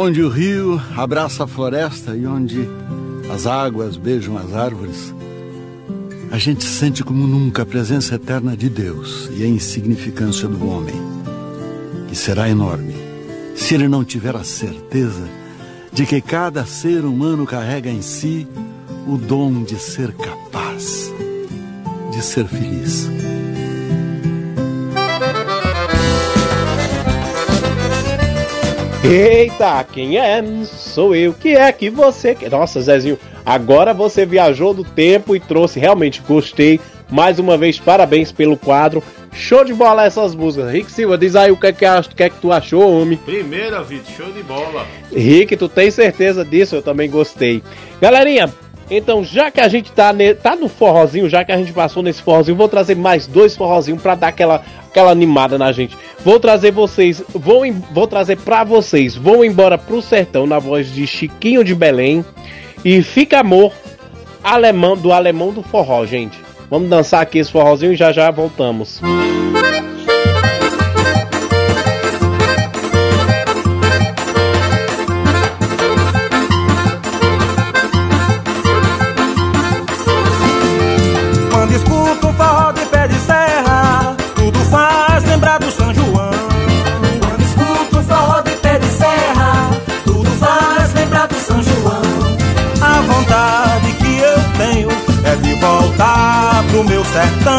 Speaker 17: onde o rio abraça a floresta e onde as águas beijam as árvores, a gente sente como nunca a presença eterna de Deus e a insignificância do homem, que será enorme se ele não tiver a certeza de que cada ser humano carrega em si o dom de ser capaz de ser feliz.
Speaker 2: Eita, quem é? Sou eu. Que é que você quer? Nossa, Zezinho, agora você viajou do tempo e trouxe. Realmente gostei. Mais uma vez, parabéns pelo quadro. Show de bola essas músicas. Rick Silva, diz aí o que é que, o que, é que tu achou, homem.
Speaker 3: Primeira, Vitor, show de bola.
Speaker 2: Rick, tu tem certeza disso? Eu também gostei. Galerinha, então já que a gente tá, ne- tá no forrozinho, já que a gente passou nesse forrozinho, vou trazer mais dois forrozinhos pra dar aquela, aquela animada na gente. Vou trazer vocês, vou, vou trazer pra vocês, vou embora pro sertão na voz de Chiquinho de Belém e Fica Amor, alemão do alemão do forró, gente. Vamos dançar aqui esse forrozinho e já já voltamos.
Speaker 4: Quando set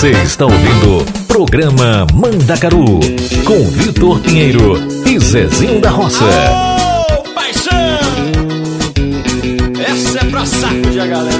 Speaker 15: Você está ouvindo Programa Mandacaru com Vitor Pinheiro e Zezinho da Roça.
Speaker 3: Ô, paixão!
Speaker 18: pra sacudir a galera.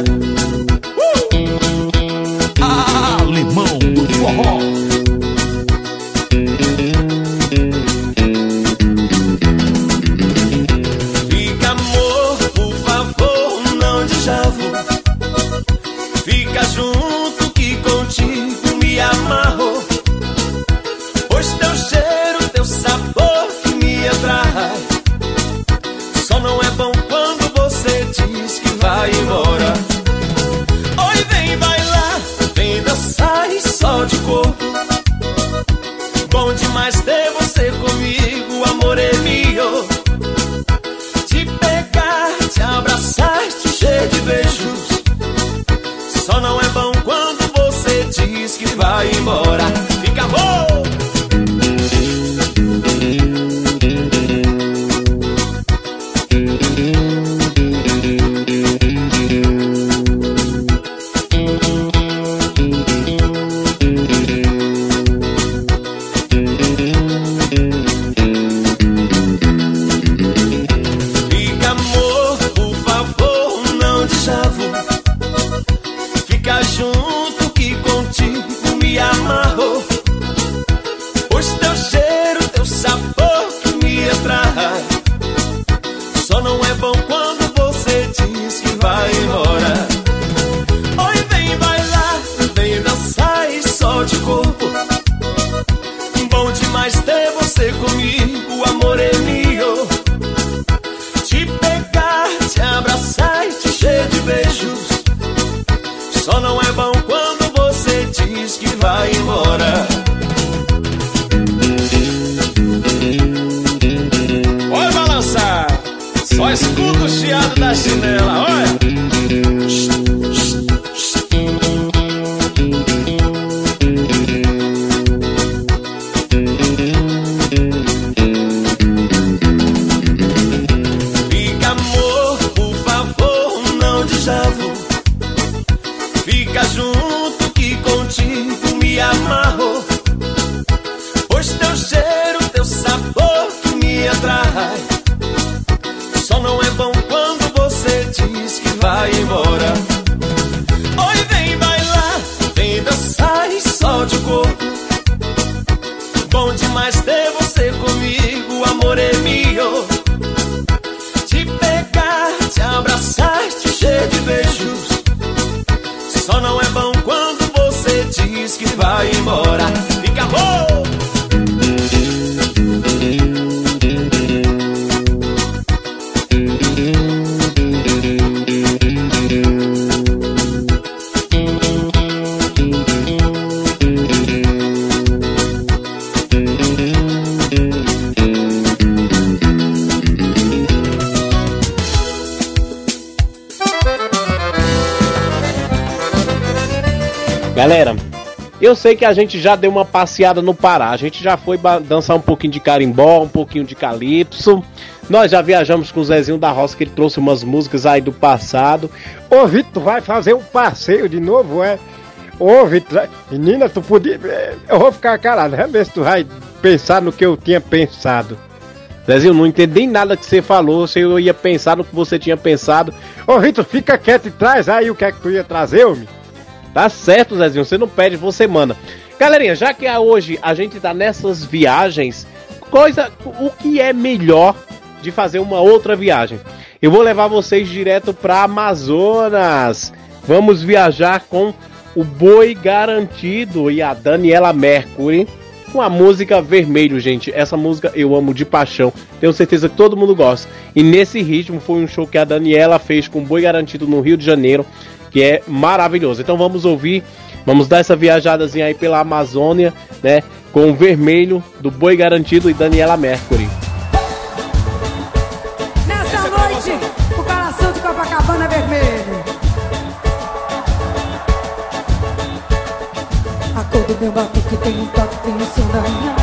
Speaker 3: E o corpo. Bom demais ter você comigo, amor é meu te pegar, te abraçar e te encher de beijos. Só não é bom quando você diz que vai embora. Olha balançar, só escuta o chiado da chinela,
Speaker 2: sei que a gente já deu uma passeada no Pará. A gente já foi dançar um pouquinho de carimbó, um pouquinho de calypso. Nós já viajamos com o Zezinho da Roça, que ele trouxe umas músicas aí do passado.
Speaker 5: Ô, Vitor, tu vai fazer um passeio de novo, é? Ô, Vitor, menina, tu podia. é, Eu vou ficar calado, vamos ver se tu vai pensar no que eu tinha pensado.
Speaker 2: Zezinho, não entendi nada que você falou. Se eu ia pensar no que você tinha pensado.
Speaker 5: Ô, Vitor, fica quieto e traz aí o que é que tu ia trazer, homem.
Speaker 2: Tá certo, Zezinho. Você não pede, você manda. Galerinha, já que hoje a gente tá nessas viagens, coisa. O que é melhor de fazer uma outra viagem? Eu vou levar vocês direto pra Amazonas. Vamos viajar com o Boi Garantido e a Daniela Mercury. Com a música Vermelho, gente. Essa música eu amo de paixão. Tenho certeza que todo mundo gosta. E nesse ritmo foi um show que a Daniela fez com o Boi Garantido no Rio de Janeiro que é maravilhoso. Então vamos ouvir, vamos dar essa viajadazinha aí pela Amazônia, né? Com o vermelho do Boi Garantido e Daniela Mercury.
Speaker 19: Nessa noite, o coração de Copacabana é vermelho. A cor do meu batuque tem um toque, tem o som da minha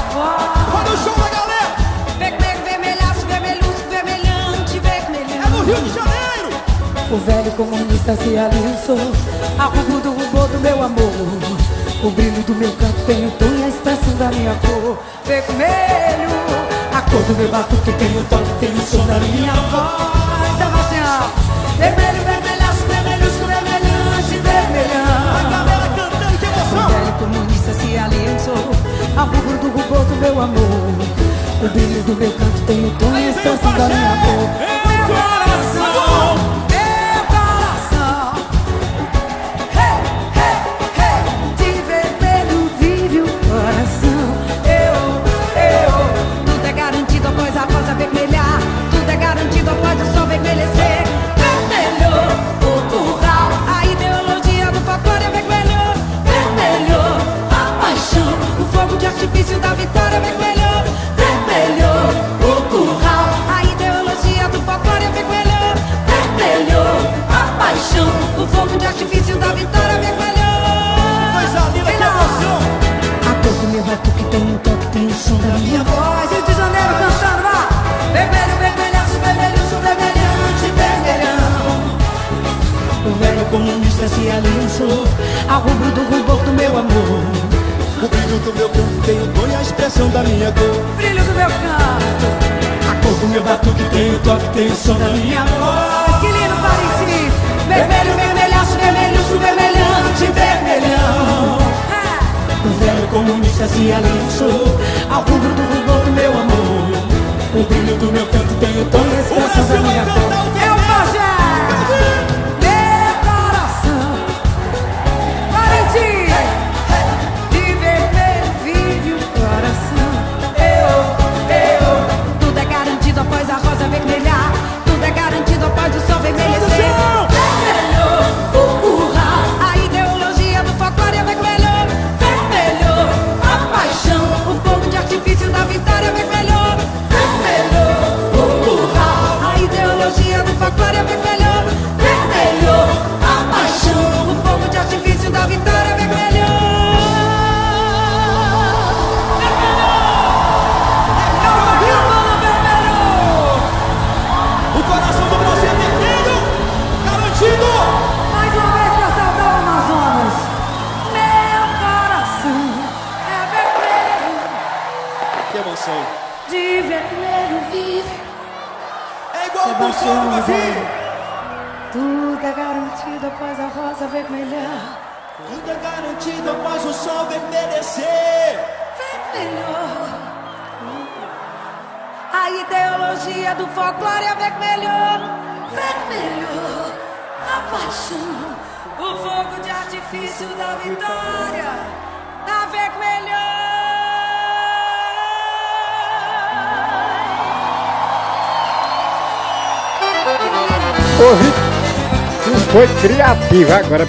Speaker 18: O
Speaker 19: velho comunista se aliançou. A rumo do rubor do meu amor. O brilho do meu canto tem o tom e a expressão da minha cor. Vermelho A cor do meu batuque tem o toque, tem o som da minha voz. Sebastião Vermelho, vermelhaço, vermelhusco, vermelhante, vermelhão. A galera cantando de
Speaker 3: emoção.
Speaker 19: O velho comunista se
Speaker 3: aliançou. A
Speaker 19: rumo do
Speaker 3: rubor do meu amor. O brilho do meu canto tem o tom e a expressão da minha cor.
Speaker 19: É meu coração.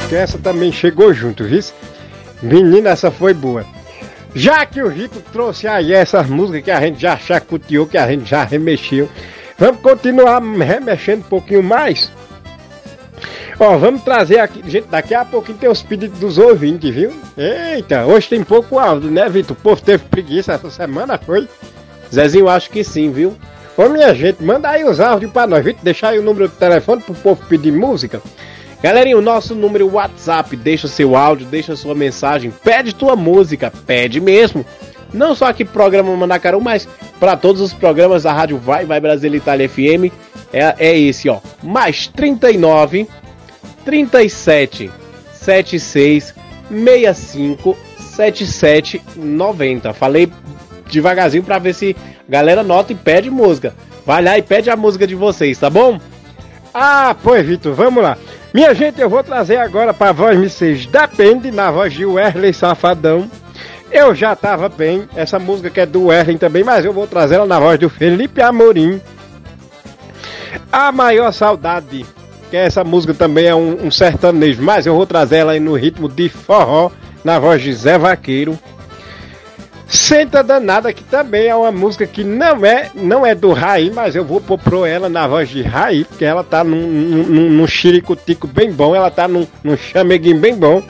Speaker 5: Porque essa também chegou junto, viu? Menina, essa foi boa. Já que o Vitor trouxe aí essas músicas que a gente já chacoteou, que a gente já remexeu, vamos continuar remexendo um pouquinho mais? Ó, vamos trazer aqui, gente, daqui a pouquinho tem os pedidos dos ouvintes, viu? Eita, hoje tem pouco áudio, né, Vitor? O povo teve preguiça essa semana, foi?
Speaker 2: Zezinho, acho que sim, viu?
Speaker 5: Ô, minha gente, manda aí os áudios pra nós, Vitor, deixar aí o número do telefone pro povo pedir música.
Speaker 2: Galerinha, o nosso número WhatsApp, deixa seu áudio, deixa sua mensagem, pede tua música, pede mesmo. Não só aqui pro programa Mandacaru, mas para todos os programas da Rádio Vai, Vai Brasil Itália FM. É, é esse, ó. Mais 39 37 76 65 77 90. Falei devagarzinho pra ver se a galera nota e pede música. Vai lá e pede a música de vocês, tá bom?
Speaker 5: Ah, pois, Vitor, vamos lá. Minha gente, eu vou trazer agora pra voz seja Depende, na voz de Wesley Safadão. Eu já tava bem, essa música que é do Wesley também, mas eu vou trazer ela na voz do Felipe Amorim. A Maior Saudade, que essa música também é um, um sertanejo, mas eu vou trazer ela aí no ritmo de forró, na voz de Zé Vaqueiro. Senta Danada, que também é uma música que não é, não é do Raí, mas eu vou pôr ela na voz de Raí, porque ela tá num, num, num xiricutico bem bom, ela tá num, num chameguinho bem bom.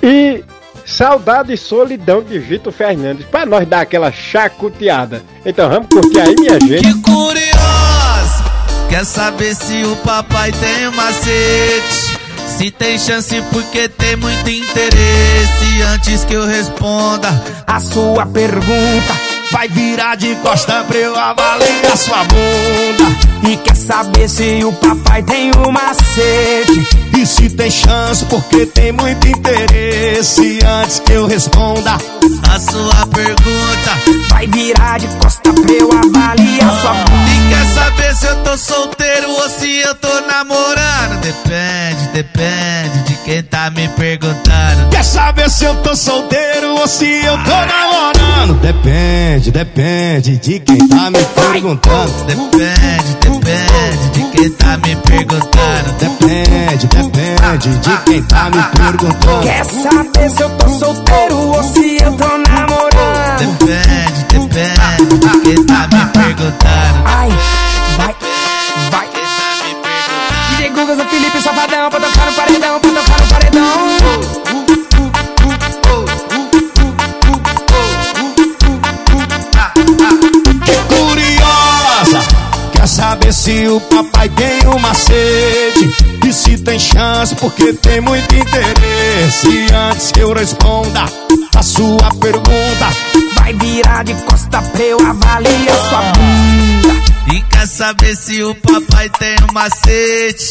Speaker 5: E Saudade e Solidão de Vitor Fernandes, pra nós dar aquela chacoteada. Então vamos curtir aí, minha gente.
Speaker 20: curiosa. Quer saber se o papai tem um macete? Se tem chance porque tem muito interesse. Antes que eu responda a sua pergunta,
Speaker 21: Vai virar de costa pra eu avaliar sua bunda.
Speaker 22: E quer saber se o papai tem um macete?
Speaker 21: E se tem chance, porque tem muito interesse. Antes que eu responda
Speaker 20: a sua pergunta,
Speaker 22: vai virar de costa pra eu avaliar sua bunda.
Speaker 20: E quer saber se eu tô solteiro ou se eu tô namorando? Depende, depende de quem tá me perguntando.
Speaker 21: Quer saber se eu tô solteiro ou se eu tô namorando? Depende, depende de quem tá me perguntando.
Speaker 20: Depende, depende de quem tá me perguntando.
Speaker 21: Depende, depende de quem tá me perguntando.
Speaker 22: Quer saber se eu tô solteiro ou se eu tô namorando?
Speaker 20: Depende, depende de quem tá me perguntando.
Speaker 22: Ai, vai, vai. DJ Gugas, o Felipe Safadão, pra tocar no paredão, pra tocar no paredão.
Speaker 21: Que curiosa! Quer saber se o papai tem um macete? E se tem chance, porque tem muito interesse. Antes que eu responda a sua pergunta,
Speaker 22: vai virar de costa pra eu avaliar sua bunda.
Speaker 20: E quer saber se o papai tem um macete?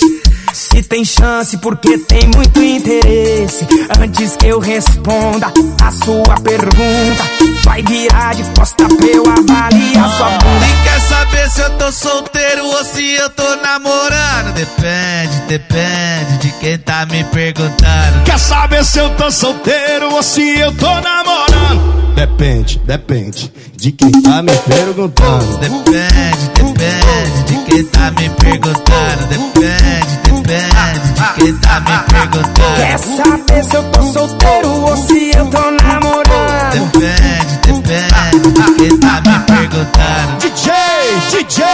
Speaker 22: Se tem chance, porque tem muito interesse. Antes que eu responda a sua pergunta, vai virar de costa pra eu avaliar sua bunda.
Speaker 20: E quer saber se eu tô solteiro ou se eu tô namorando? Depende, depende de quem tá me perguntando.
Speaker 21: Quer saber se eu tô solteiro ou se eu tô namorando? Depende, depende de quem tá me perguntando.
Speaker 20: Depende, depende de quem tá me perguntando. Depende, depende de quem tá me perguntando.
Speaker 22: Quer saber se eu tô solteiro ou se eu tô namorando?
Speaker 20: Depende, depende de quem tá me perguntando.
Speaker 21: DJ, DJ,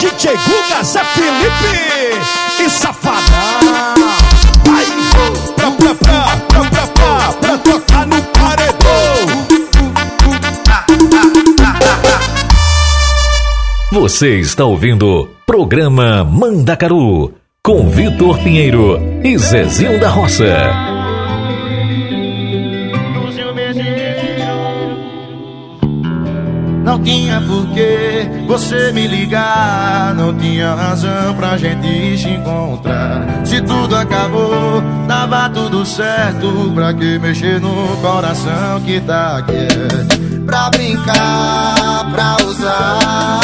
Speaker 21: DJ Guga, Zé Felipe e Safadão. Vai, pra, pra, pra, pra, pra, pra, pra tocar no paredão.
Speaker 15: Você está ouvindo Programa Mandacaru com Vitor Pinheiro e Zezinho da Roça.
Speaker 18: Não tinha por que você me ligar, não tinha razão pra gente se encontrar. Se tudo acabou, tava tudo certo. Pra que mexer no coração que tá quieto? Pra brincar, pra usar.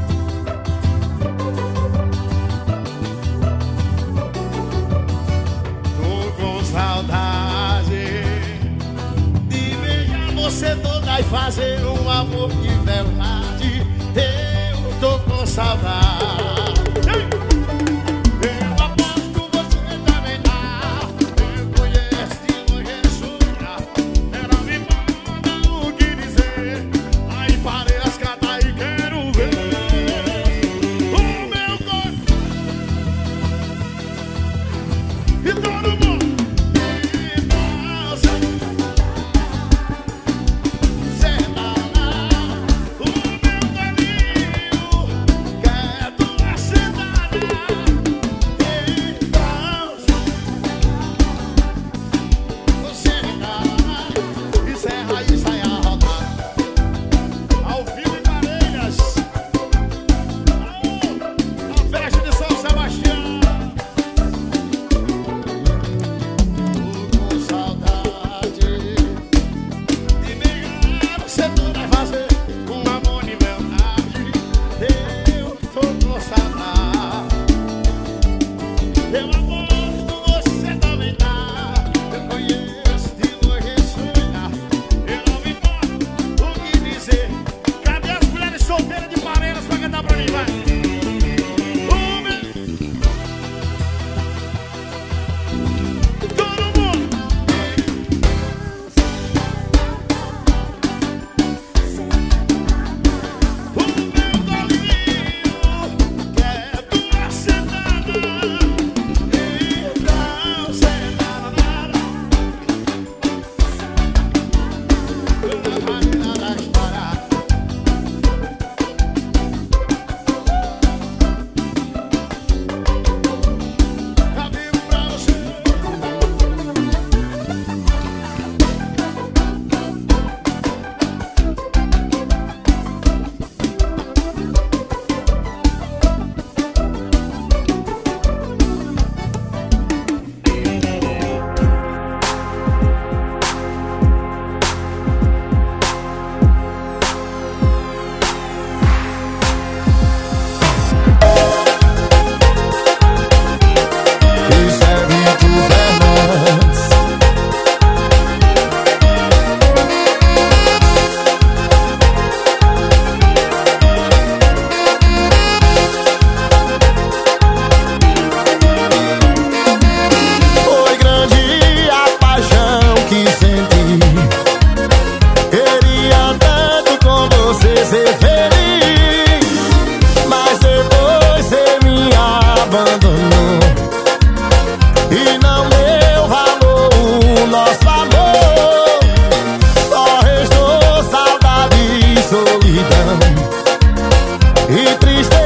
Speaker 23: E
Speaker 18: tristeza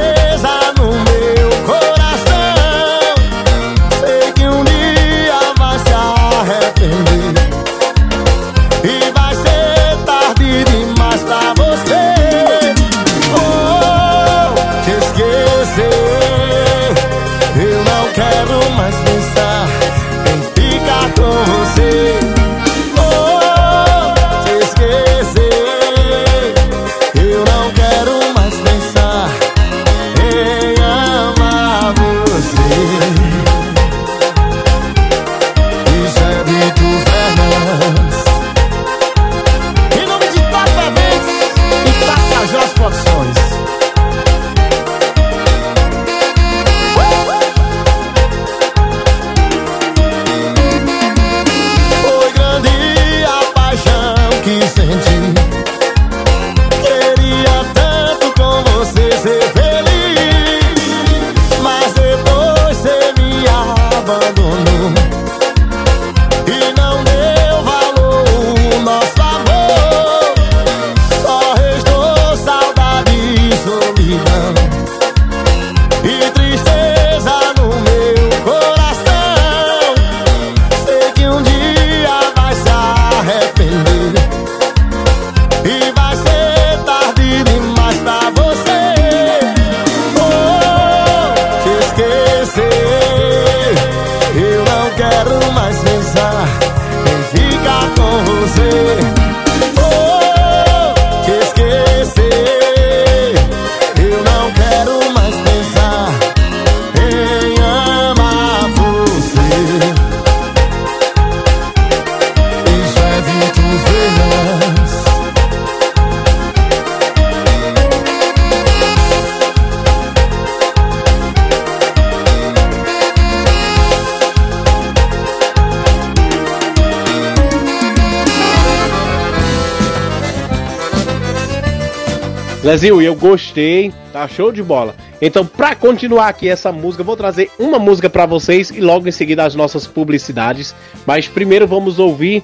Speaker 2: Lezinho, eu gostei, tá show de bola. Então, pra continuar aqui essa música, vou trazer uma música pra vocês e logo em seguida as nossas publicidades. Mas primeiro vamos ouvir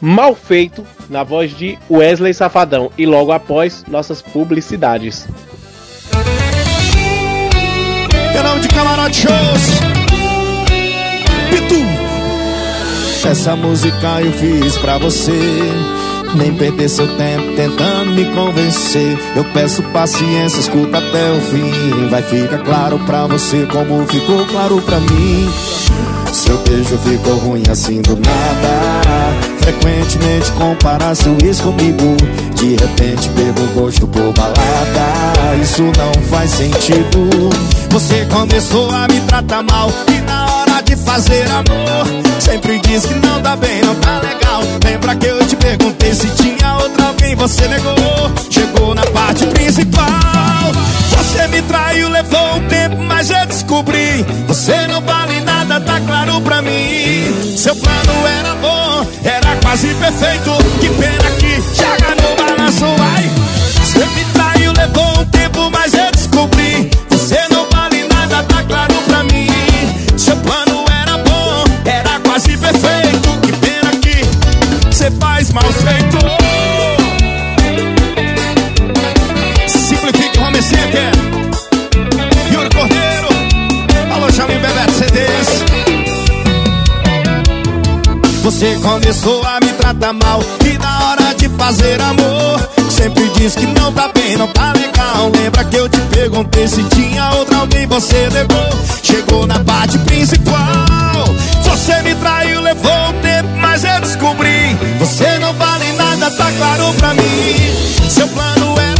Speaker 2: Mal Feito na voz de Wesley Safadão e logo após nossas publicidades.
Speaker 18: Nome de Camarote Shows Pitu Essa música eu fiz pra você Nem perder seu tempo tentando me convencer. Eu peço paciência, escuta até o fim. Vai ficar claro pra você como ficou claro pra mim. Seu beijo ficou ruim assim do nada. Frequentemente compara seu ex comigo. De repente pegou gosto por balada. Isso não faz sentido. Você começou a me tratar mal E na hora de fazer amor Sempre diz que não tá bem, não tá legal. Lembra que eu te perguntei se tinha outra alguém Você negou, chegou na parte principal. Você me traiu, levou um tempo, mas eu descobri. Você não vale nada, tá claro pra mim. Seu plano era bom, era quase perfeito. Que pena que joga no balanço, vai Você começou a me tratar mal E na hora de fazer amor Sempre diz que não tá bem, não tá legal. Lembra que eu te perguntei se tinha outra alguém Você levou, chegou na parte principal. Você me traiu, levou um tempo, mas eu descobri Você não vale nada, tá claro pra mim. Seu plano era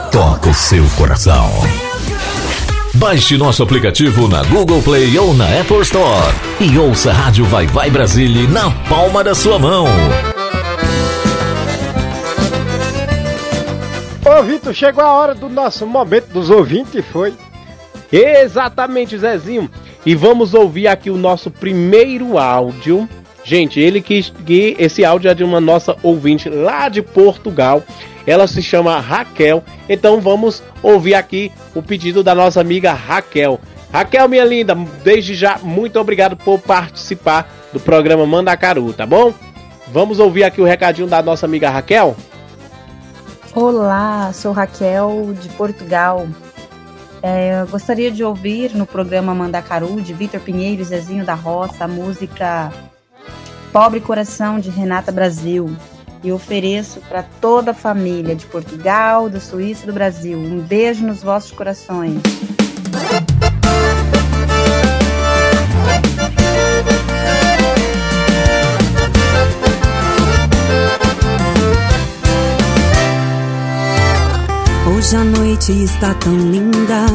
Speaker 15: toca o seu coração. Baixe nosso aplicativo na Google Play ou na Apple Store e ouça a Rádio Vai Vai Brasília na palma da sua mão.
Speaker 5: Ô Vitor, chegou a hora do nosso momento dos ouvintes, foi?
Speaker 2: Exatamente, Zezinho. E vamos ouvir aqui o nosso primeiro áudio. Gente, ele quis que esse áudio é de uma nossa ouvinte lá de Portugal. Ela se chama Raquel. Então vamos ouvir aqui o pedido da nossa amiga Raquel. Raquel, minha linda, desde já, muito obrigado por participar do programa Mandacaru, tá bom? Vamos ouvir aqui o recadinho da nossa amiga Raquel?
Speaker 24: Olá, sou Raquel de Portugal. É, gostaria de ouvir no programa Mandacaru de Vitor Pinheiro e Zezinho da Roça a música Pobre Coração de Renata Brasil e ofereço para toda a família de Portugal, da Suíça e do Brasil. Um beijo nos vossos corações.
Speaker 10: Hoje a noite está tão linda,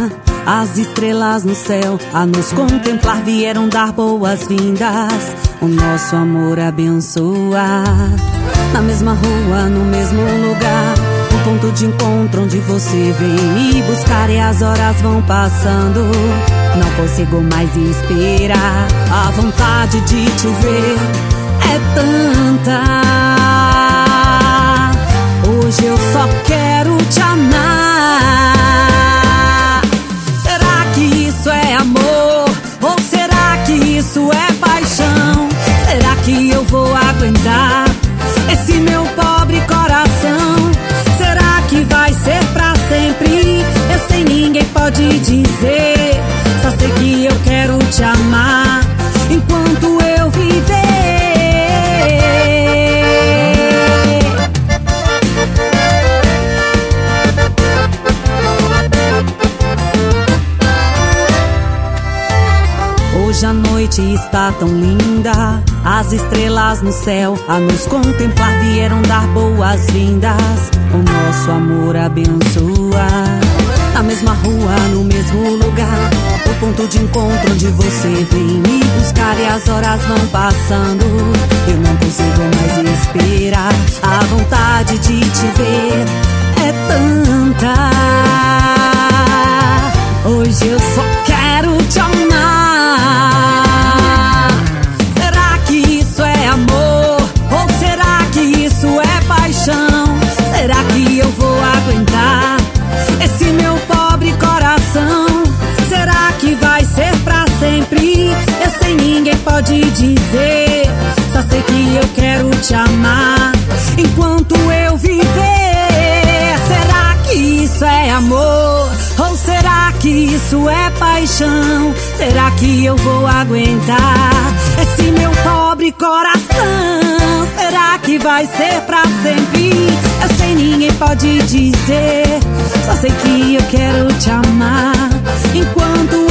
Speaker 10: as estrelas no céu a nos contemplar vieram dar boas-vindas. O nosso amor abençoa. Na mesma rua, no mesmo lugar, o ponto de encontro onde você vem me buscar e as horas vão passando. Não consigo mais esperar. A vontade de te ver é tanta. Hoje eu só quero te amar. Isso é paixão? Será que eu vou aguentar esse meu pobre coração? Será que vai ser pra sempre? Eu sei, ninguém pode dizer. Só sei que eu quero te amar enquanto noite está tão linda, as estrelas no céu a nos contemplar vieram dar boas-vindas. O nosso amor abençoa. Na mesma rua, no mesmo lugar, o ponto de encontro onde você vem me buscar e as horas vão passando. Eu não consigo mais esperar, a vontade de te ver é tanta. Hoje eu só quero te amar. Ninguém pode dizer. Só sei que eu quero te amar enquanto eu viver. Será que isso é amor? Ou será que isso é paixão? Será que eu vou aguentar esse meu pobre coração? Será que vai ser pra sempre? Eu sei, ninguém pode dizer. Só sei que eu quero te amar enquanto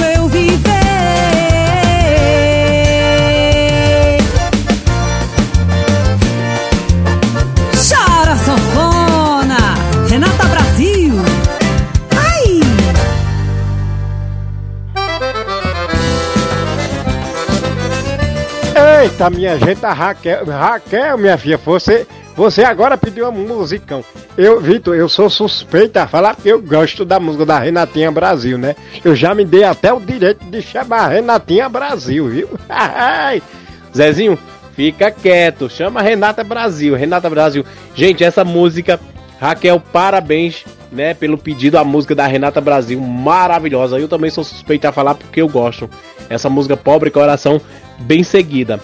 Speaker 5: Eita, minha gente, a Raquel, Raquel, minha filha, você, você agora pediu um musicão. Eu, Vitor, eu sou suspeita a falar que eu gosto da música da Renatinha Brasil, né? Eu já me dei até o direito de chamar Renatinha Brasil, viu? [laughs]
Speaker 2: Zezinho, fica quieto. Chama Renata Brasil. Renata Brasil. Gente, essa música, Raquel, parabéns. né, pelo pedido a música da Renata Brasil, maravilhosa. Eu também sou suspeito a falar porque eu gosto. Essa música Pobre Coração, bem seguida.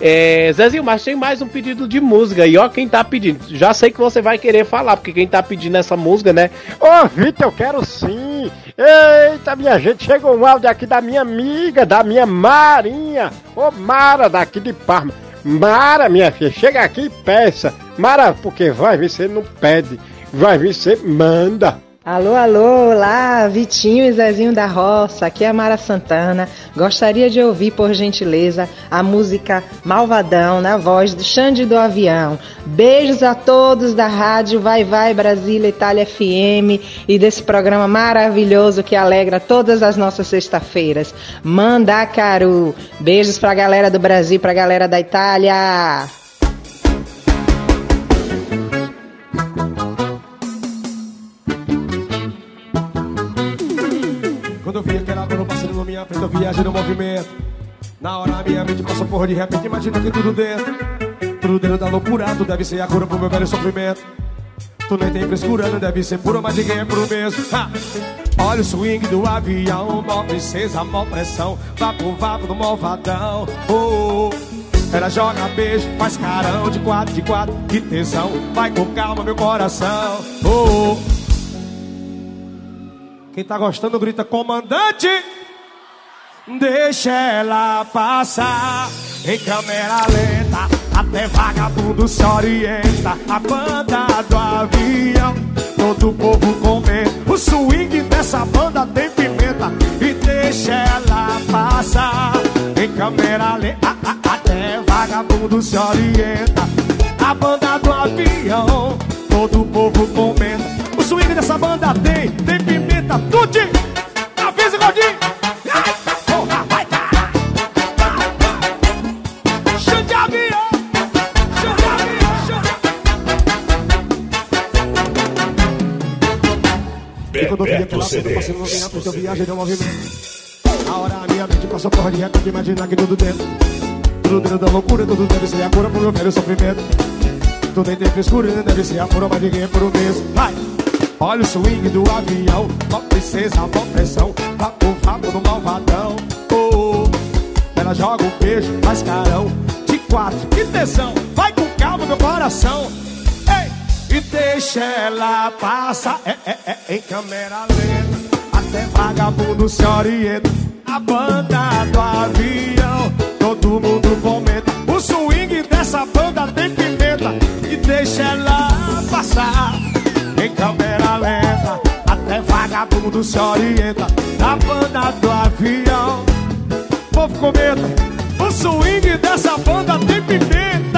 Speaker 2: É, Zezinho, mas tem mais um pedido de música e ó quem tá pedindo. Já sei que você vai querer falar, porque quem tá pedindo essa música, né?
Speaker 5: Ô, Vitor, eu quero sim. Eita, minha gente, chegou um áudio aqui da minha amiga, da minha Marinha. Ô, Mara, daqui de Parma. Mara, minha filha, chega aqui e peça. Mara, porque vai vir, você não pede. Vai vir, você manda.
Speaker 25: Alô, alô, olá, Vitinho e Zezinho da Roça, aqui é a Mara Santana. Gostaria de ouvir, por gentileza, a música Malvadão na voz do Xande do Avião. Beijos a todos da rádio Vai Vai Brasília Itália FM e desse programa maravilhoso que alegra todas as nossas sexta-feiras. Mandacaru. Beijos pra galera do Brasil, pra galera da Itália.
Speaker 3: Minha frente, eu viajei no movimento. Na hora minha mente passou porra de repente, imagina que tudo dentro. Tudo dentro da loucura, tu deve ser a cura pro meu velho sofrimento. Tu nem tem frescura, não deve ser puro, mas ninguém é puro mesmo. Ha! Olha o swing do avião, mó princesa, mó pressão. Vapo, vapo do malvadão. Oh, oh. Ela joga beijo, faz carão de quatro, de quatro, que tesão. Vai com calma, meu coração. Oh, oh. Quem tá gostando grita comandante. Deixa ela passar em câmera lenta. Até vagabundo se orienta. A banda do avião, todo o povo comendo. O swing dessa banda tem pimenta. E deixa ela passar em câmera lenta. Até vagabundo se orienta. Viajei no movimento. A hora a minha mente passou porra de repente, imaginar que tudo dentro. Tudo dentro da loucura, tudo deve ser a cura pro meu velho sofrimento. Tu nem tem frescura, deve ser a cura, mas ninguém é por mesmo. Vai! Olha o swing do avião, mó princesa, mó pressão. Vapo, vapo do malvadão. Oh, oh. Ela joga um beijo, faz carão. De quatro, que tesão. Vai com calma, meu coração. Ei! E deixa ela passar é, é, é, em câmera lenta. Até vagabundo se orienta. A banda do avião, todo mundo comenta. O swing dessa banda tem pimenta. E deixa ela passar em câmera lenta. Até vagabundo se orienta. A banda do avião, povo comenta. O swing dessa banda tem pimenta.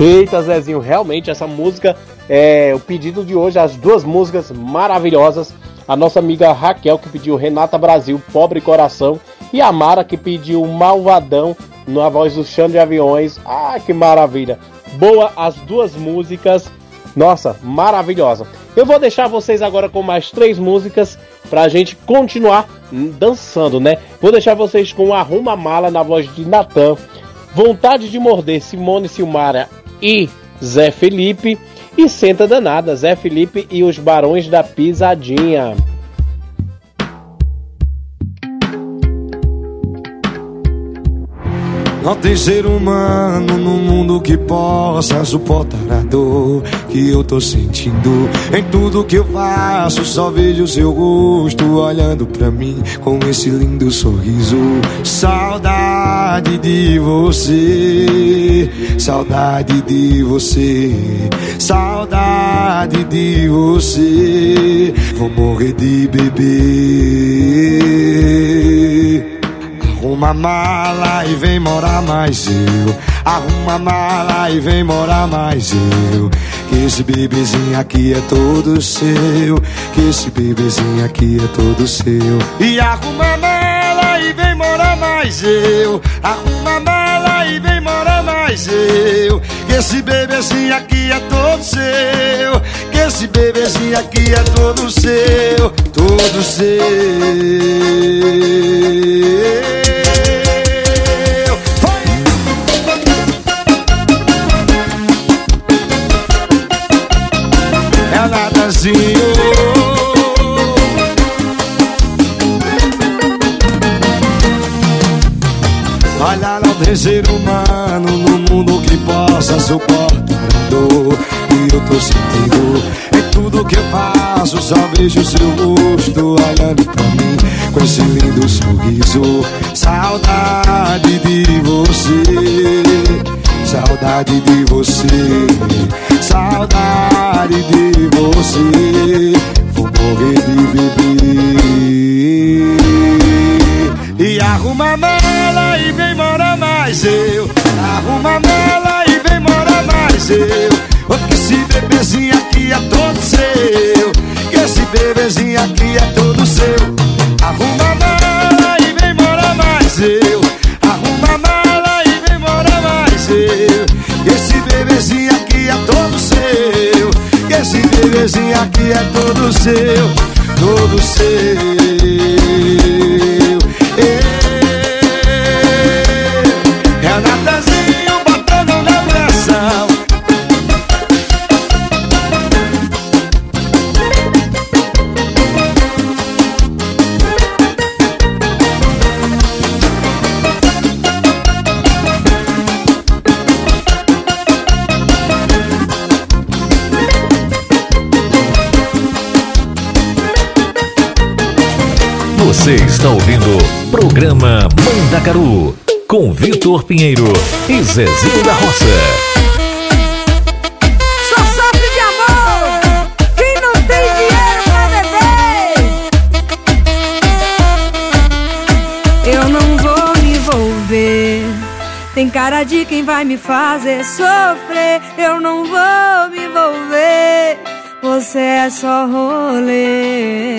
Speaker 2: Eita, Zezinho, realmente essa música é o pedido de hoje, as duas músicas maravilhosas. A nossa amiga Raquel que pediu Renata Brasil, Pobre Coração, e a Mara que pediu Malvadão na voz do Xande de Aviões. Ah, que maravilha! Boa as duas músicas. Nossa, maravilhosa. Eu vou deixar vocês agora com mais três músicas pra gente continuar dançando, né? Vou deixar vocês com Arruma Mala na voz de Natan, Vontade de Morder Simone Silmara e Zé Felipe e Senta Danada, Zé Felipe e os Barões da Pisadinha.
Speaker 16: Não tem ser humano no mundo que possa suportar a dor que eu tô sentindo. Em tudo que eu faço, só vejo seu rosto olhando pra mim com esse lindo sorriso. Saudade de você, saudade de você, saudade de você. Vou morrer de beber. Arruma mala e vem morar mais eu. Arruma mala e vem morar mais eu. Que esse bebezinho aqui é todo seu. Que esse bebezinho aqui é todo seu. E arruma mala e vem morar mais eu. Arruma mala e vem morar mais eu. Que esse bebezinho aqui é todo seu. Que esse bebezinho aqui é todo seu. Todo seu. É o Tem ser humano no mundo que possa suportar a dor que eu tô sentindo. Em tudo que eu faço, só vejo seu rosto olhando pra mim com esse lindo sorriso. Saudade de você, saudade de você, saudade de você. Vou morrer de beber. E arruma mala e vem morar mais eu. Arruma mala e vem morar mais eu. Oh, que esse bebezinho aqui é todo seu. Que esse bebezinho aqui é todo seu. Arruma mala e vem morar mais eu. Arruma mala e vem morar mais eu. Que esse bebezinho aqui é todo seu. Que esse bebezinho aqui é todo seu. Todo seu. É
Speaker 15: Você está ouvindo programa Mandacaru com Vitor Pinheiro e Zezinho da Roça.
Speaker 19: Só sofre de amor quem não tem dinheiro pra beber. Eu não vou me envolver. Tem cara de quem vai me fazer sofrer. Eu não vou me envolver. Você é só rolê.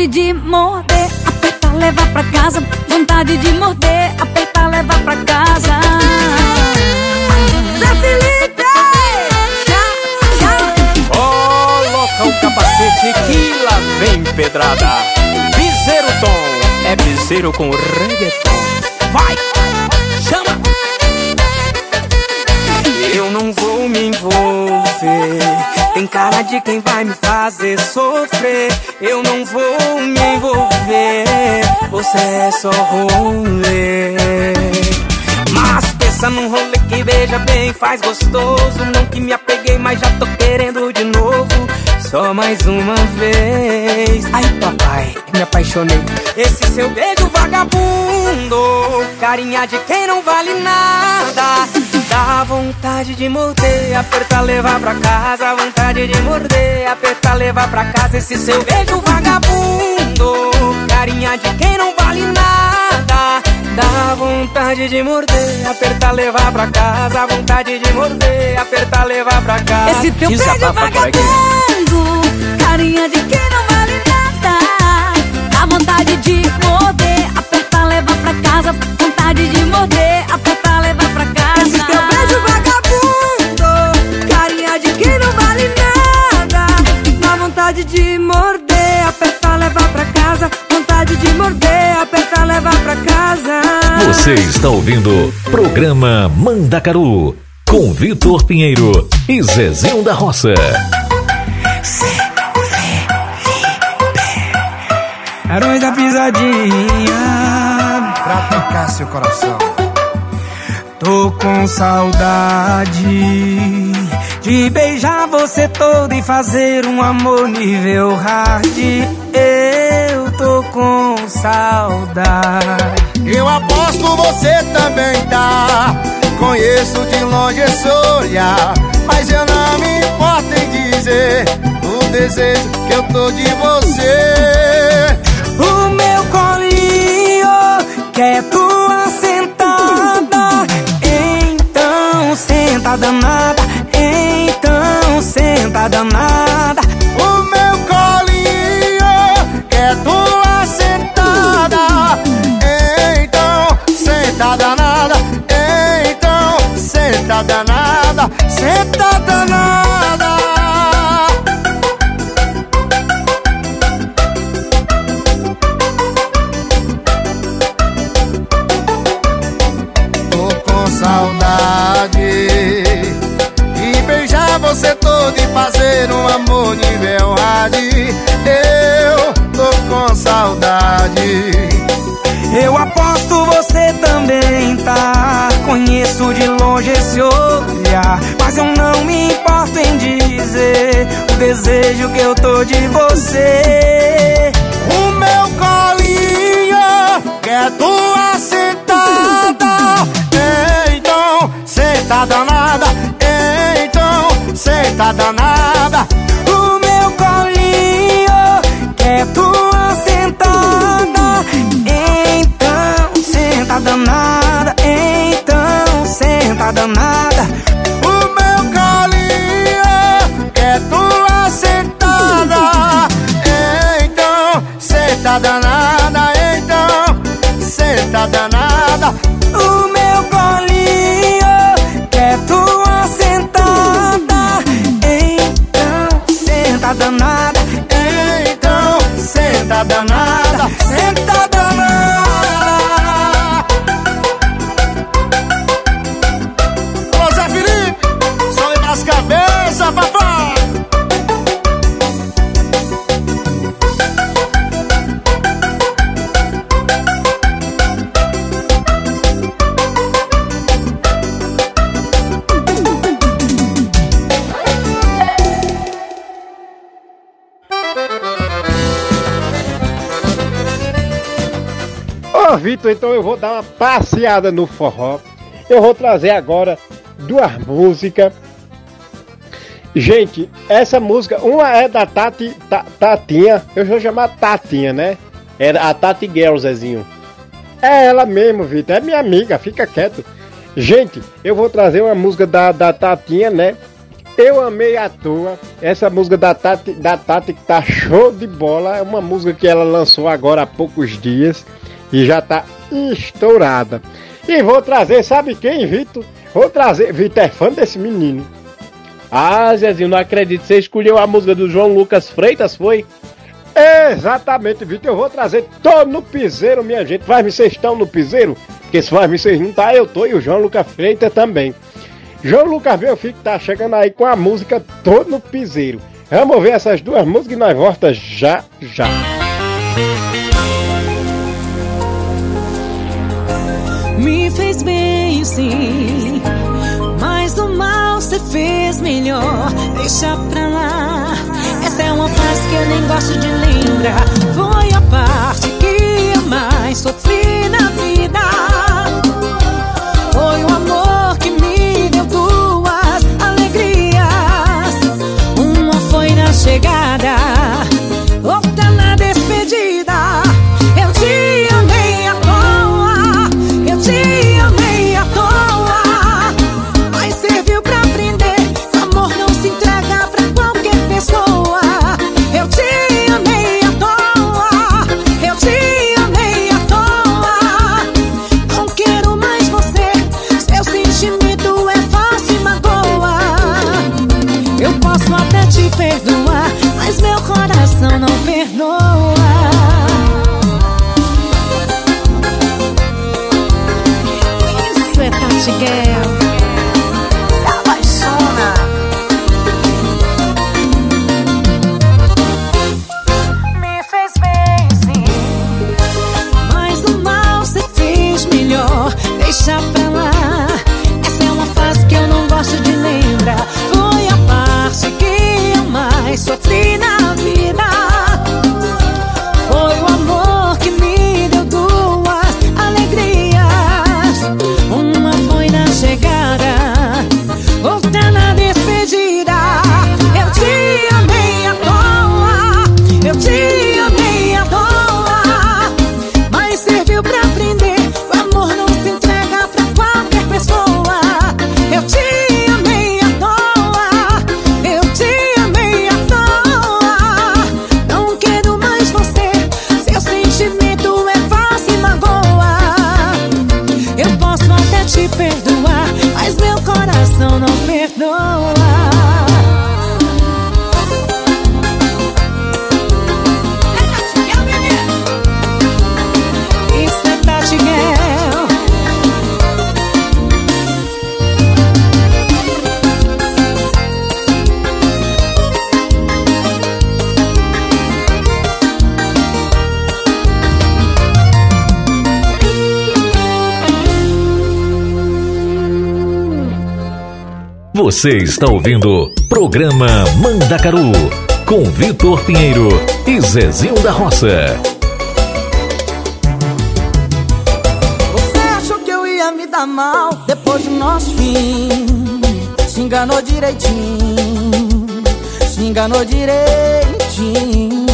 Speaker 19: vontade de morder, apertar, levar pra casa. Vontade de morder, apertar, levar pra casa. Zé Felipe! Já, já.
Speaker 26: Coloca o capacete que lá vem pedrada. Piseiro Tom, é piseiro com reggaeton. Vai,
Speaker 22: De quem vai me fazer sofrer. Eu não vou me envolver. Você é só rolê. Mas pensa num rolê que veja bem, faz gostoso. Não que me apeguei, mas já tô querendo de novo. Só mais uma vez. Ai, papai, me apaixonei. Esse seu beijo vagabundo, carinha de quem não vale nada. Dá vontade de morder, apertar, levar pra casa. Vontade de morder, apertar, levar pra casa. Esse seu beijo vagabundo, carinha de quem não vale nada. Dá vontade de morder, apertar, levar pra casa. Vontade de morder, apertar, levar pra casa.
Speaker 19: Esse teu beijo vagabundo, carinha de quem não vale nada. Dá vontade de morder, apertar, levar pra casa.
Speaker 15: Você está ouvindo o programa Mandacaru com Vitor Pinheiro e Zezinho da Roça.
Speaker 22: Herói da pisadinha
Speaker 27: Pra tocar seu coração.
Speaker 22: Tô com saudade de beijar você toda e fazer um amor nível hard. Tô com saudade.
Speaker 16: Eu aposto você também tá. Conheço de longe esse olhar. Mas eu não me importo em dizer o desejo que eu tô de você.
Speaker 22: O meu colinho quer tua sentada. Então senta danada. Então senta danada.
Speaker 16: O meu danada. Então senta danada. Senta danada. Tô com saudade de beijar você todo e fazer um amor nível hard. Eu tô com saudade.
Speaker 22: Eu aposto você também tá. Conheço de longe esse olhar. Mas eu não me importo em dizer o desejo que eu tô de você.
Speaker 16: O meu colinho quer tua sentada. Então, senta danada. Então, senta danada.
Speaker 22: Danada.
Speaker 16: O meu colinho quer tua sentada. Então, senta danada. Então
Speaker 5: eu vou dar uma passeada no forró. Eu vou trazer agora duas músicas. Gente, essa música, uma é da Tati, Ta- Tatinha, eu vou chamar Tatinha, né?
Speaker 2: Era a Tati Girl, Zezinho.
Speaker 5: É ela mesmo, Vitor, é minha amiga, fica quieto. Gente, eu vou trazer uma música da, da Tatinha, né? Eu amei à toa. Essa música da Tati, da Tati que tá show de bola. É uma música que ela lançou agora há poucos dias e já tá estourada. E vou trazer, sabe quem, Vitor? Vou trazer. Vitor é fã desse menino.
Speaker 2: Ah, Zezinho, não acredito. Você escolheu a música do João Lucas Freitas, foi?
Speaker 5: Exatamente, Vitor. Eu vou trazer. Tô no piseiro, minha gente. Vai me vocês estão no piseiro? Porque se vai me vocês não tá, eu tô e o João Lucas Freitas também. João Lucas Belfico tá chegando aí com a música Tô no Piseiro. Vamos ver essas duas músicas e nós volta já, já.
Speaker 28: Me fez bem sim, mas o mal cê fez melhor. Deixa pra lá. Essa é uma frase que eu nem gosto de lembrar. Foi a parte que eu mais sofri na vida. Foi o amor Você
Speaker 15: está ouvindo Programa Mandacaru com Vitor Pinheiro e Zezinho da Roça.
Speaker 29: Você achou que eu ia me dar mal depois do nosso fim? Se enganou direitinho, se enganou direitinho.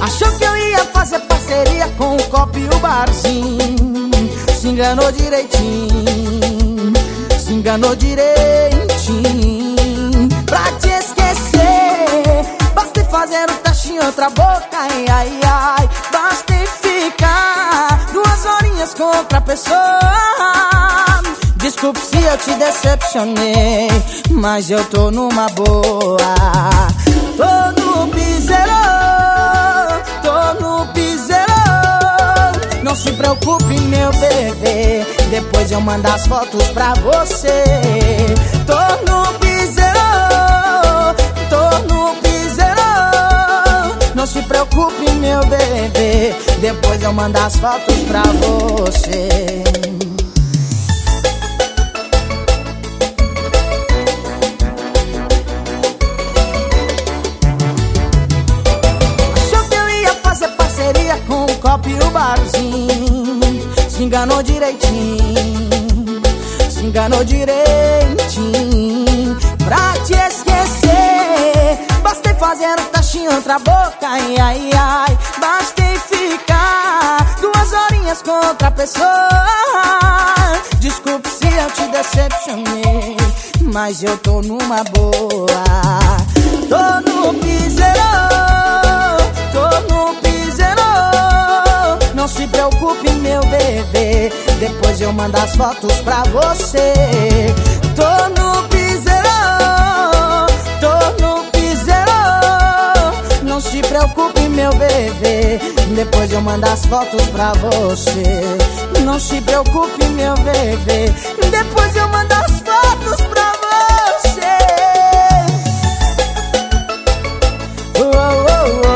Speaker 29: Achou que eu ia fazer parceria com o copo e o barzinho? Se enganou direitinho, enganou direitinho. Pra te esquecer, basta ir fazer um teste em outra boca, ai ai ai. Basta ir ficar duas horinhas com outra pessoa. Desculpe se eu te decepcionei, mas eu tô numa boa. Tô no piseiro, tô no piseiro. Não se preocupe, meu bebê. Depois eu mando as fotos pra você. Tô no piseiro, tô no piseiro. Não se preocupe, meu bebê. Depois eu mando as fotos pra você. Achou que eu ia fazer parceria com o copo e o barzinho Se enganou direitinho. Se enganou direitinho. Pra te esquecer. Bastei fazer um em outra boca. Ai, ai, ai. Bastei ficar Duas horinhas com outra pessoa. Desculpe se eu te decepcionei Mas eu tô numa boa. Tô no piseiro se preocupe, meu bebê. Depois eu mando as fotos pra você. Tô no piseiro Tô no piseiro. Não se preocupe, meu bebê. Depois eu mando as fotos pra você. Não se preocupe, meu bebê. Depois eu mando as fotos pra você. Uou, uou, uou.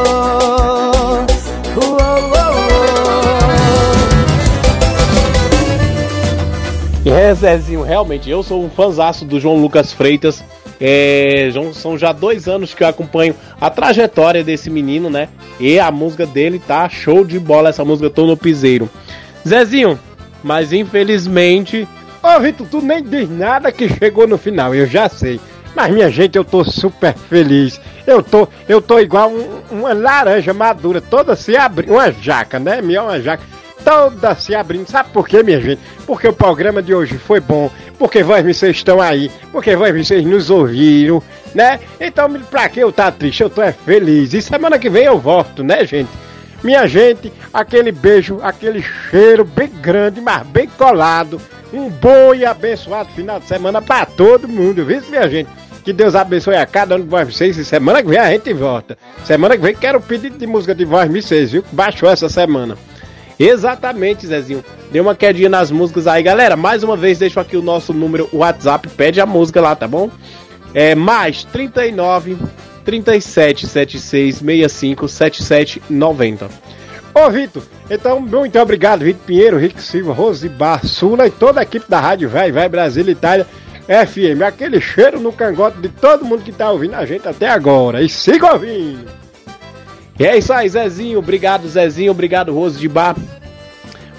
Speaker 2: É, Zezinho, realmente, eu sou um fãzaço do João Lucas Freitas. É, são já dois anos que eu acompanho a trajetória desse menino, né? E a música dele tá show de bola, essa música Tô no Piseiro. Zezinho, mas infelizmente.
Speaker 5: Ô, Vitor, tu nem diz nada que chegou no final, eu já sei. Mas, minha gente, eu tô super feliz. Eu tô, eu tô igual um- uma laranja madura, toda se abrindo. Uma jaca, né? Minha uma jaca. Toda se abrindo. Sabe por quê, minha gente? Porque o programa de hoje foi bom. Porque vocês estão aí. Porque vocês nos ouviram, né? Então, pra que eu tá triste? Eu tô é feliz. E semana que vem eu volto, né, gente? Minha gente, aquele beijo, aquele cheiro bem grande, mas bem colado. Um bom e abençoado final de semana pra todo mundo, viu, minha gente? Que Deus abençoe a cada um de vocês. E semana que vem a gente volta. Semana que vem quero o pedido de música de voz vocês, viu? Baixou essa semana.
Speaker 2: Exatamente, Zezinho. Deu uma quedinha nas músicas aí, galera. Mais uma vez, deixo aqui o nosso número WhatsApp. Pede a música lá, tá bom? É mais 39 37 76 65 77 90.
Speaker 5: Ô, Vitor, então muito obrigado, Vitor Pinheiro, Rick Silva, Rosibar, Sula e toda a equipe da Rádio Vai, Vai Brasil Itália FM. Aquele cheiro no cangote de todo mundo que tá ouvindo a gente até agora. E siga ouvindo.
Speaker 2: E é isso aí, Zezinho. Obrigado, Zezinho. Obrigado, Rose de Bar.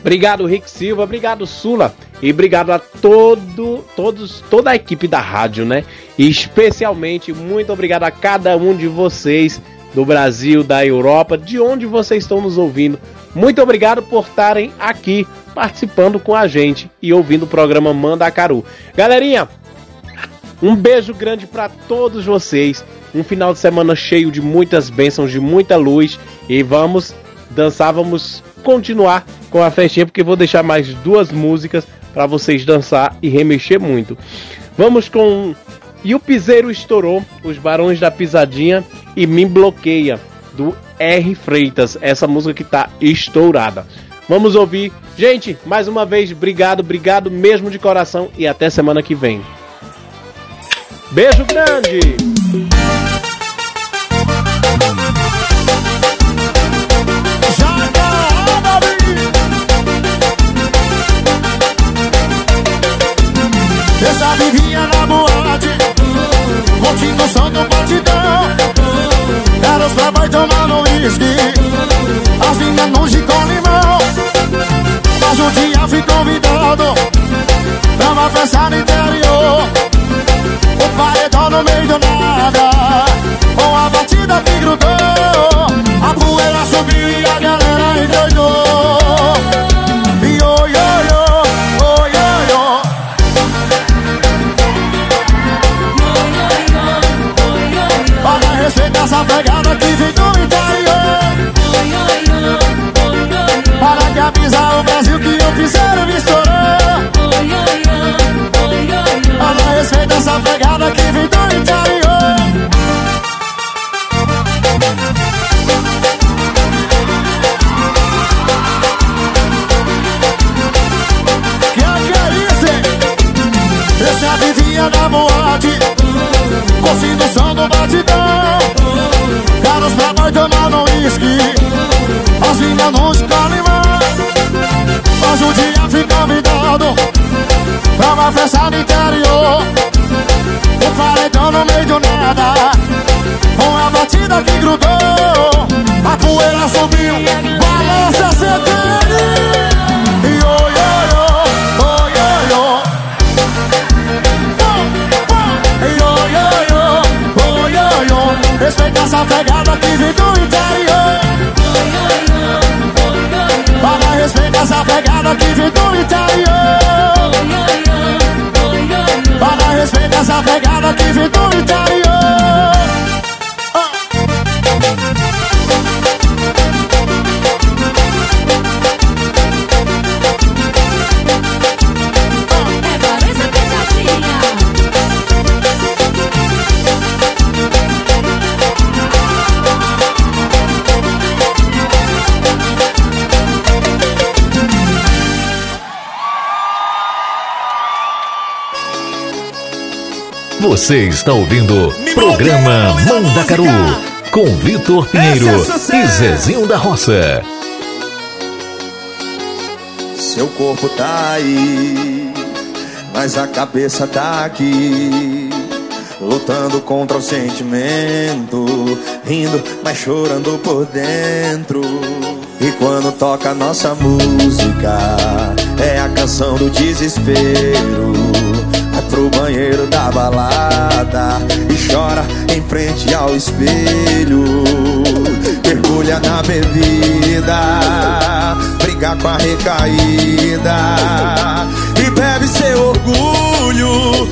Speaker 2: Obrigado, Rick Silva. Obrigado, Sula. E obrigado a todo, todos, toda a equipe da rádio, né? E especialmente, muito obrigado a cada um de vocês do Brasil, da Europa, de onde vocês estão nos ouvindo. Muito obrigado por estarem aqui participando com a gente e ouvindo o programa Mandacaru. Galerinha, um beijo grande para todos vocês. Um final de semana cheio de muitas bênçãos, de muita luz. E vamos dançar, vamos continuar com a festinha, porque vou deixar mais duas músicas para vocês dançar e remexer muito. Vamos com E o Piseiro Estourou, Os Barões da Pisadinha e Me Bloqueia, do R. Freitas. Essa música que tá estourada. Vamos ouvir. Gente, mais uma vez, obrigado, obrigado mesmo de coração e até semana que vem. Beijo grande!
Speaker 10: Curtindo o som do batidão. Era os playboy tomando uísque. As meninas de com limão. Mas um dia fui convidado Pra uma festa no interior. O paredão no meio do nada Com a batida que grudou. A poeira subiu e a galera endoidou Respeita essa pegada que vem do interior. Para que avisar o Brasil que eu fizer me estourou Olha, respeita essa pegada que vem do interior. Que que é isso, já vivia na boate Curtindo o som do batidão Caras pra nós tomando uísque As minhas não limão Mas um dia fui convidado Pra uma festa no interior. O paredão no meio do nada. Com a batida que grudou. A poeira subiu. Balança CTN E oi, oi. Respeita essa pegada que vem do interior respeita essa pegada que vem do interior respeita essa pegada que vem do interior
Speaker 15: Você está ouvindo Programa Mandacaru com Vitor Pinheiro
Speaker 10: é
Speaker 15: e Zezinho da Roça.
Speaker 18: Seu corpo tá aí, mas a cabeça tá aqui. Lutando contra o sentimento, rindo, mas chorando por dentro. E quando toca nossa música, é a canção do desespero. Pro banheiro da balada e chora em frente ao espelho. Mergulha na bebida, briga com a recaída e bebe seu orgulho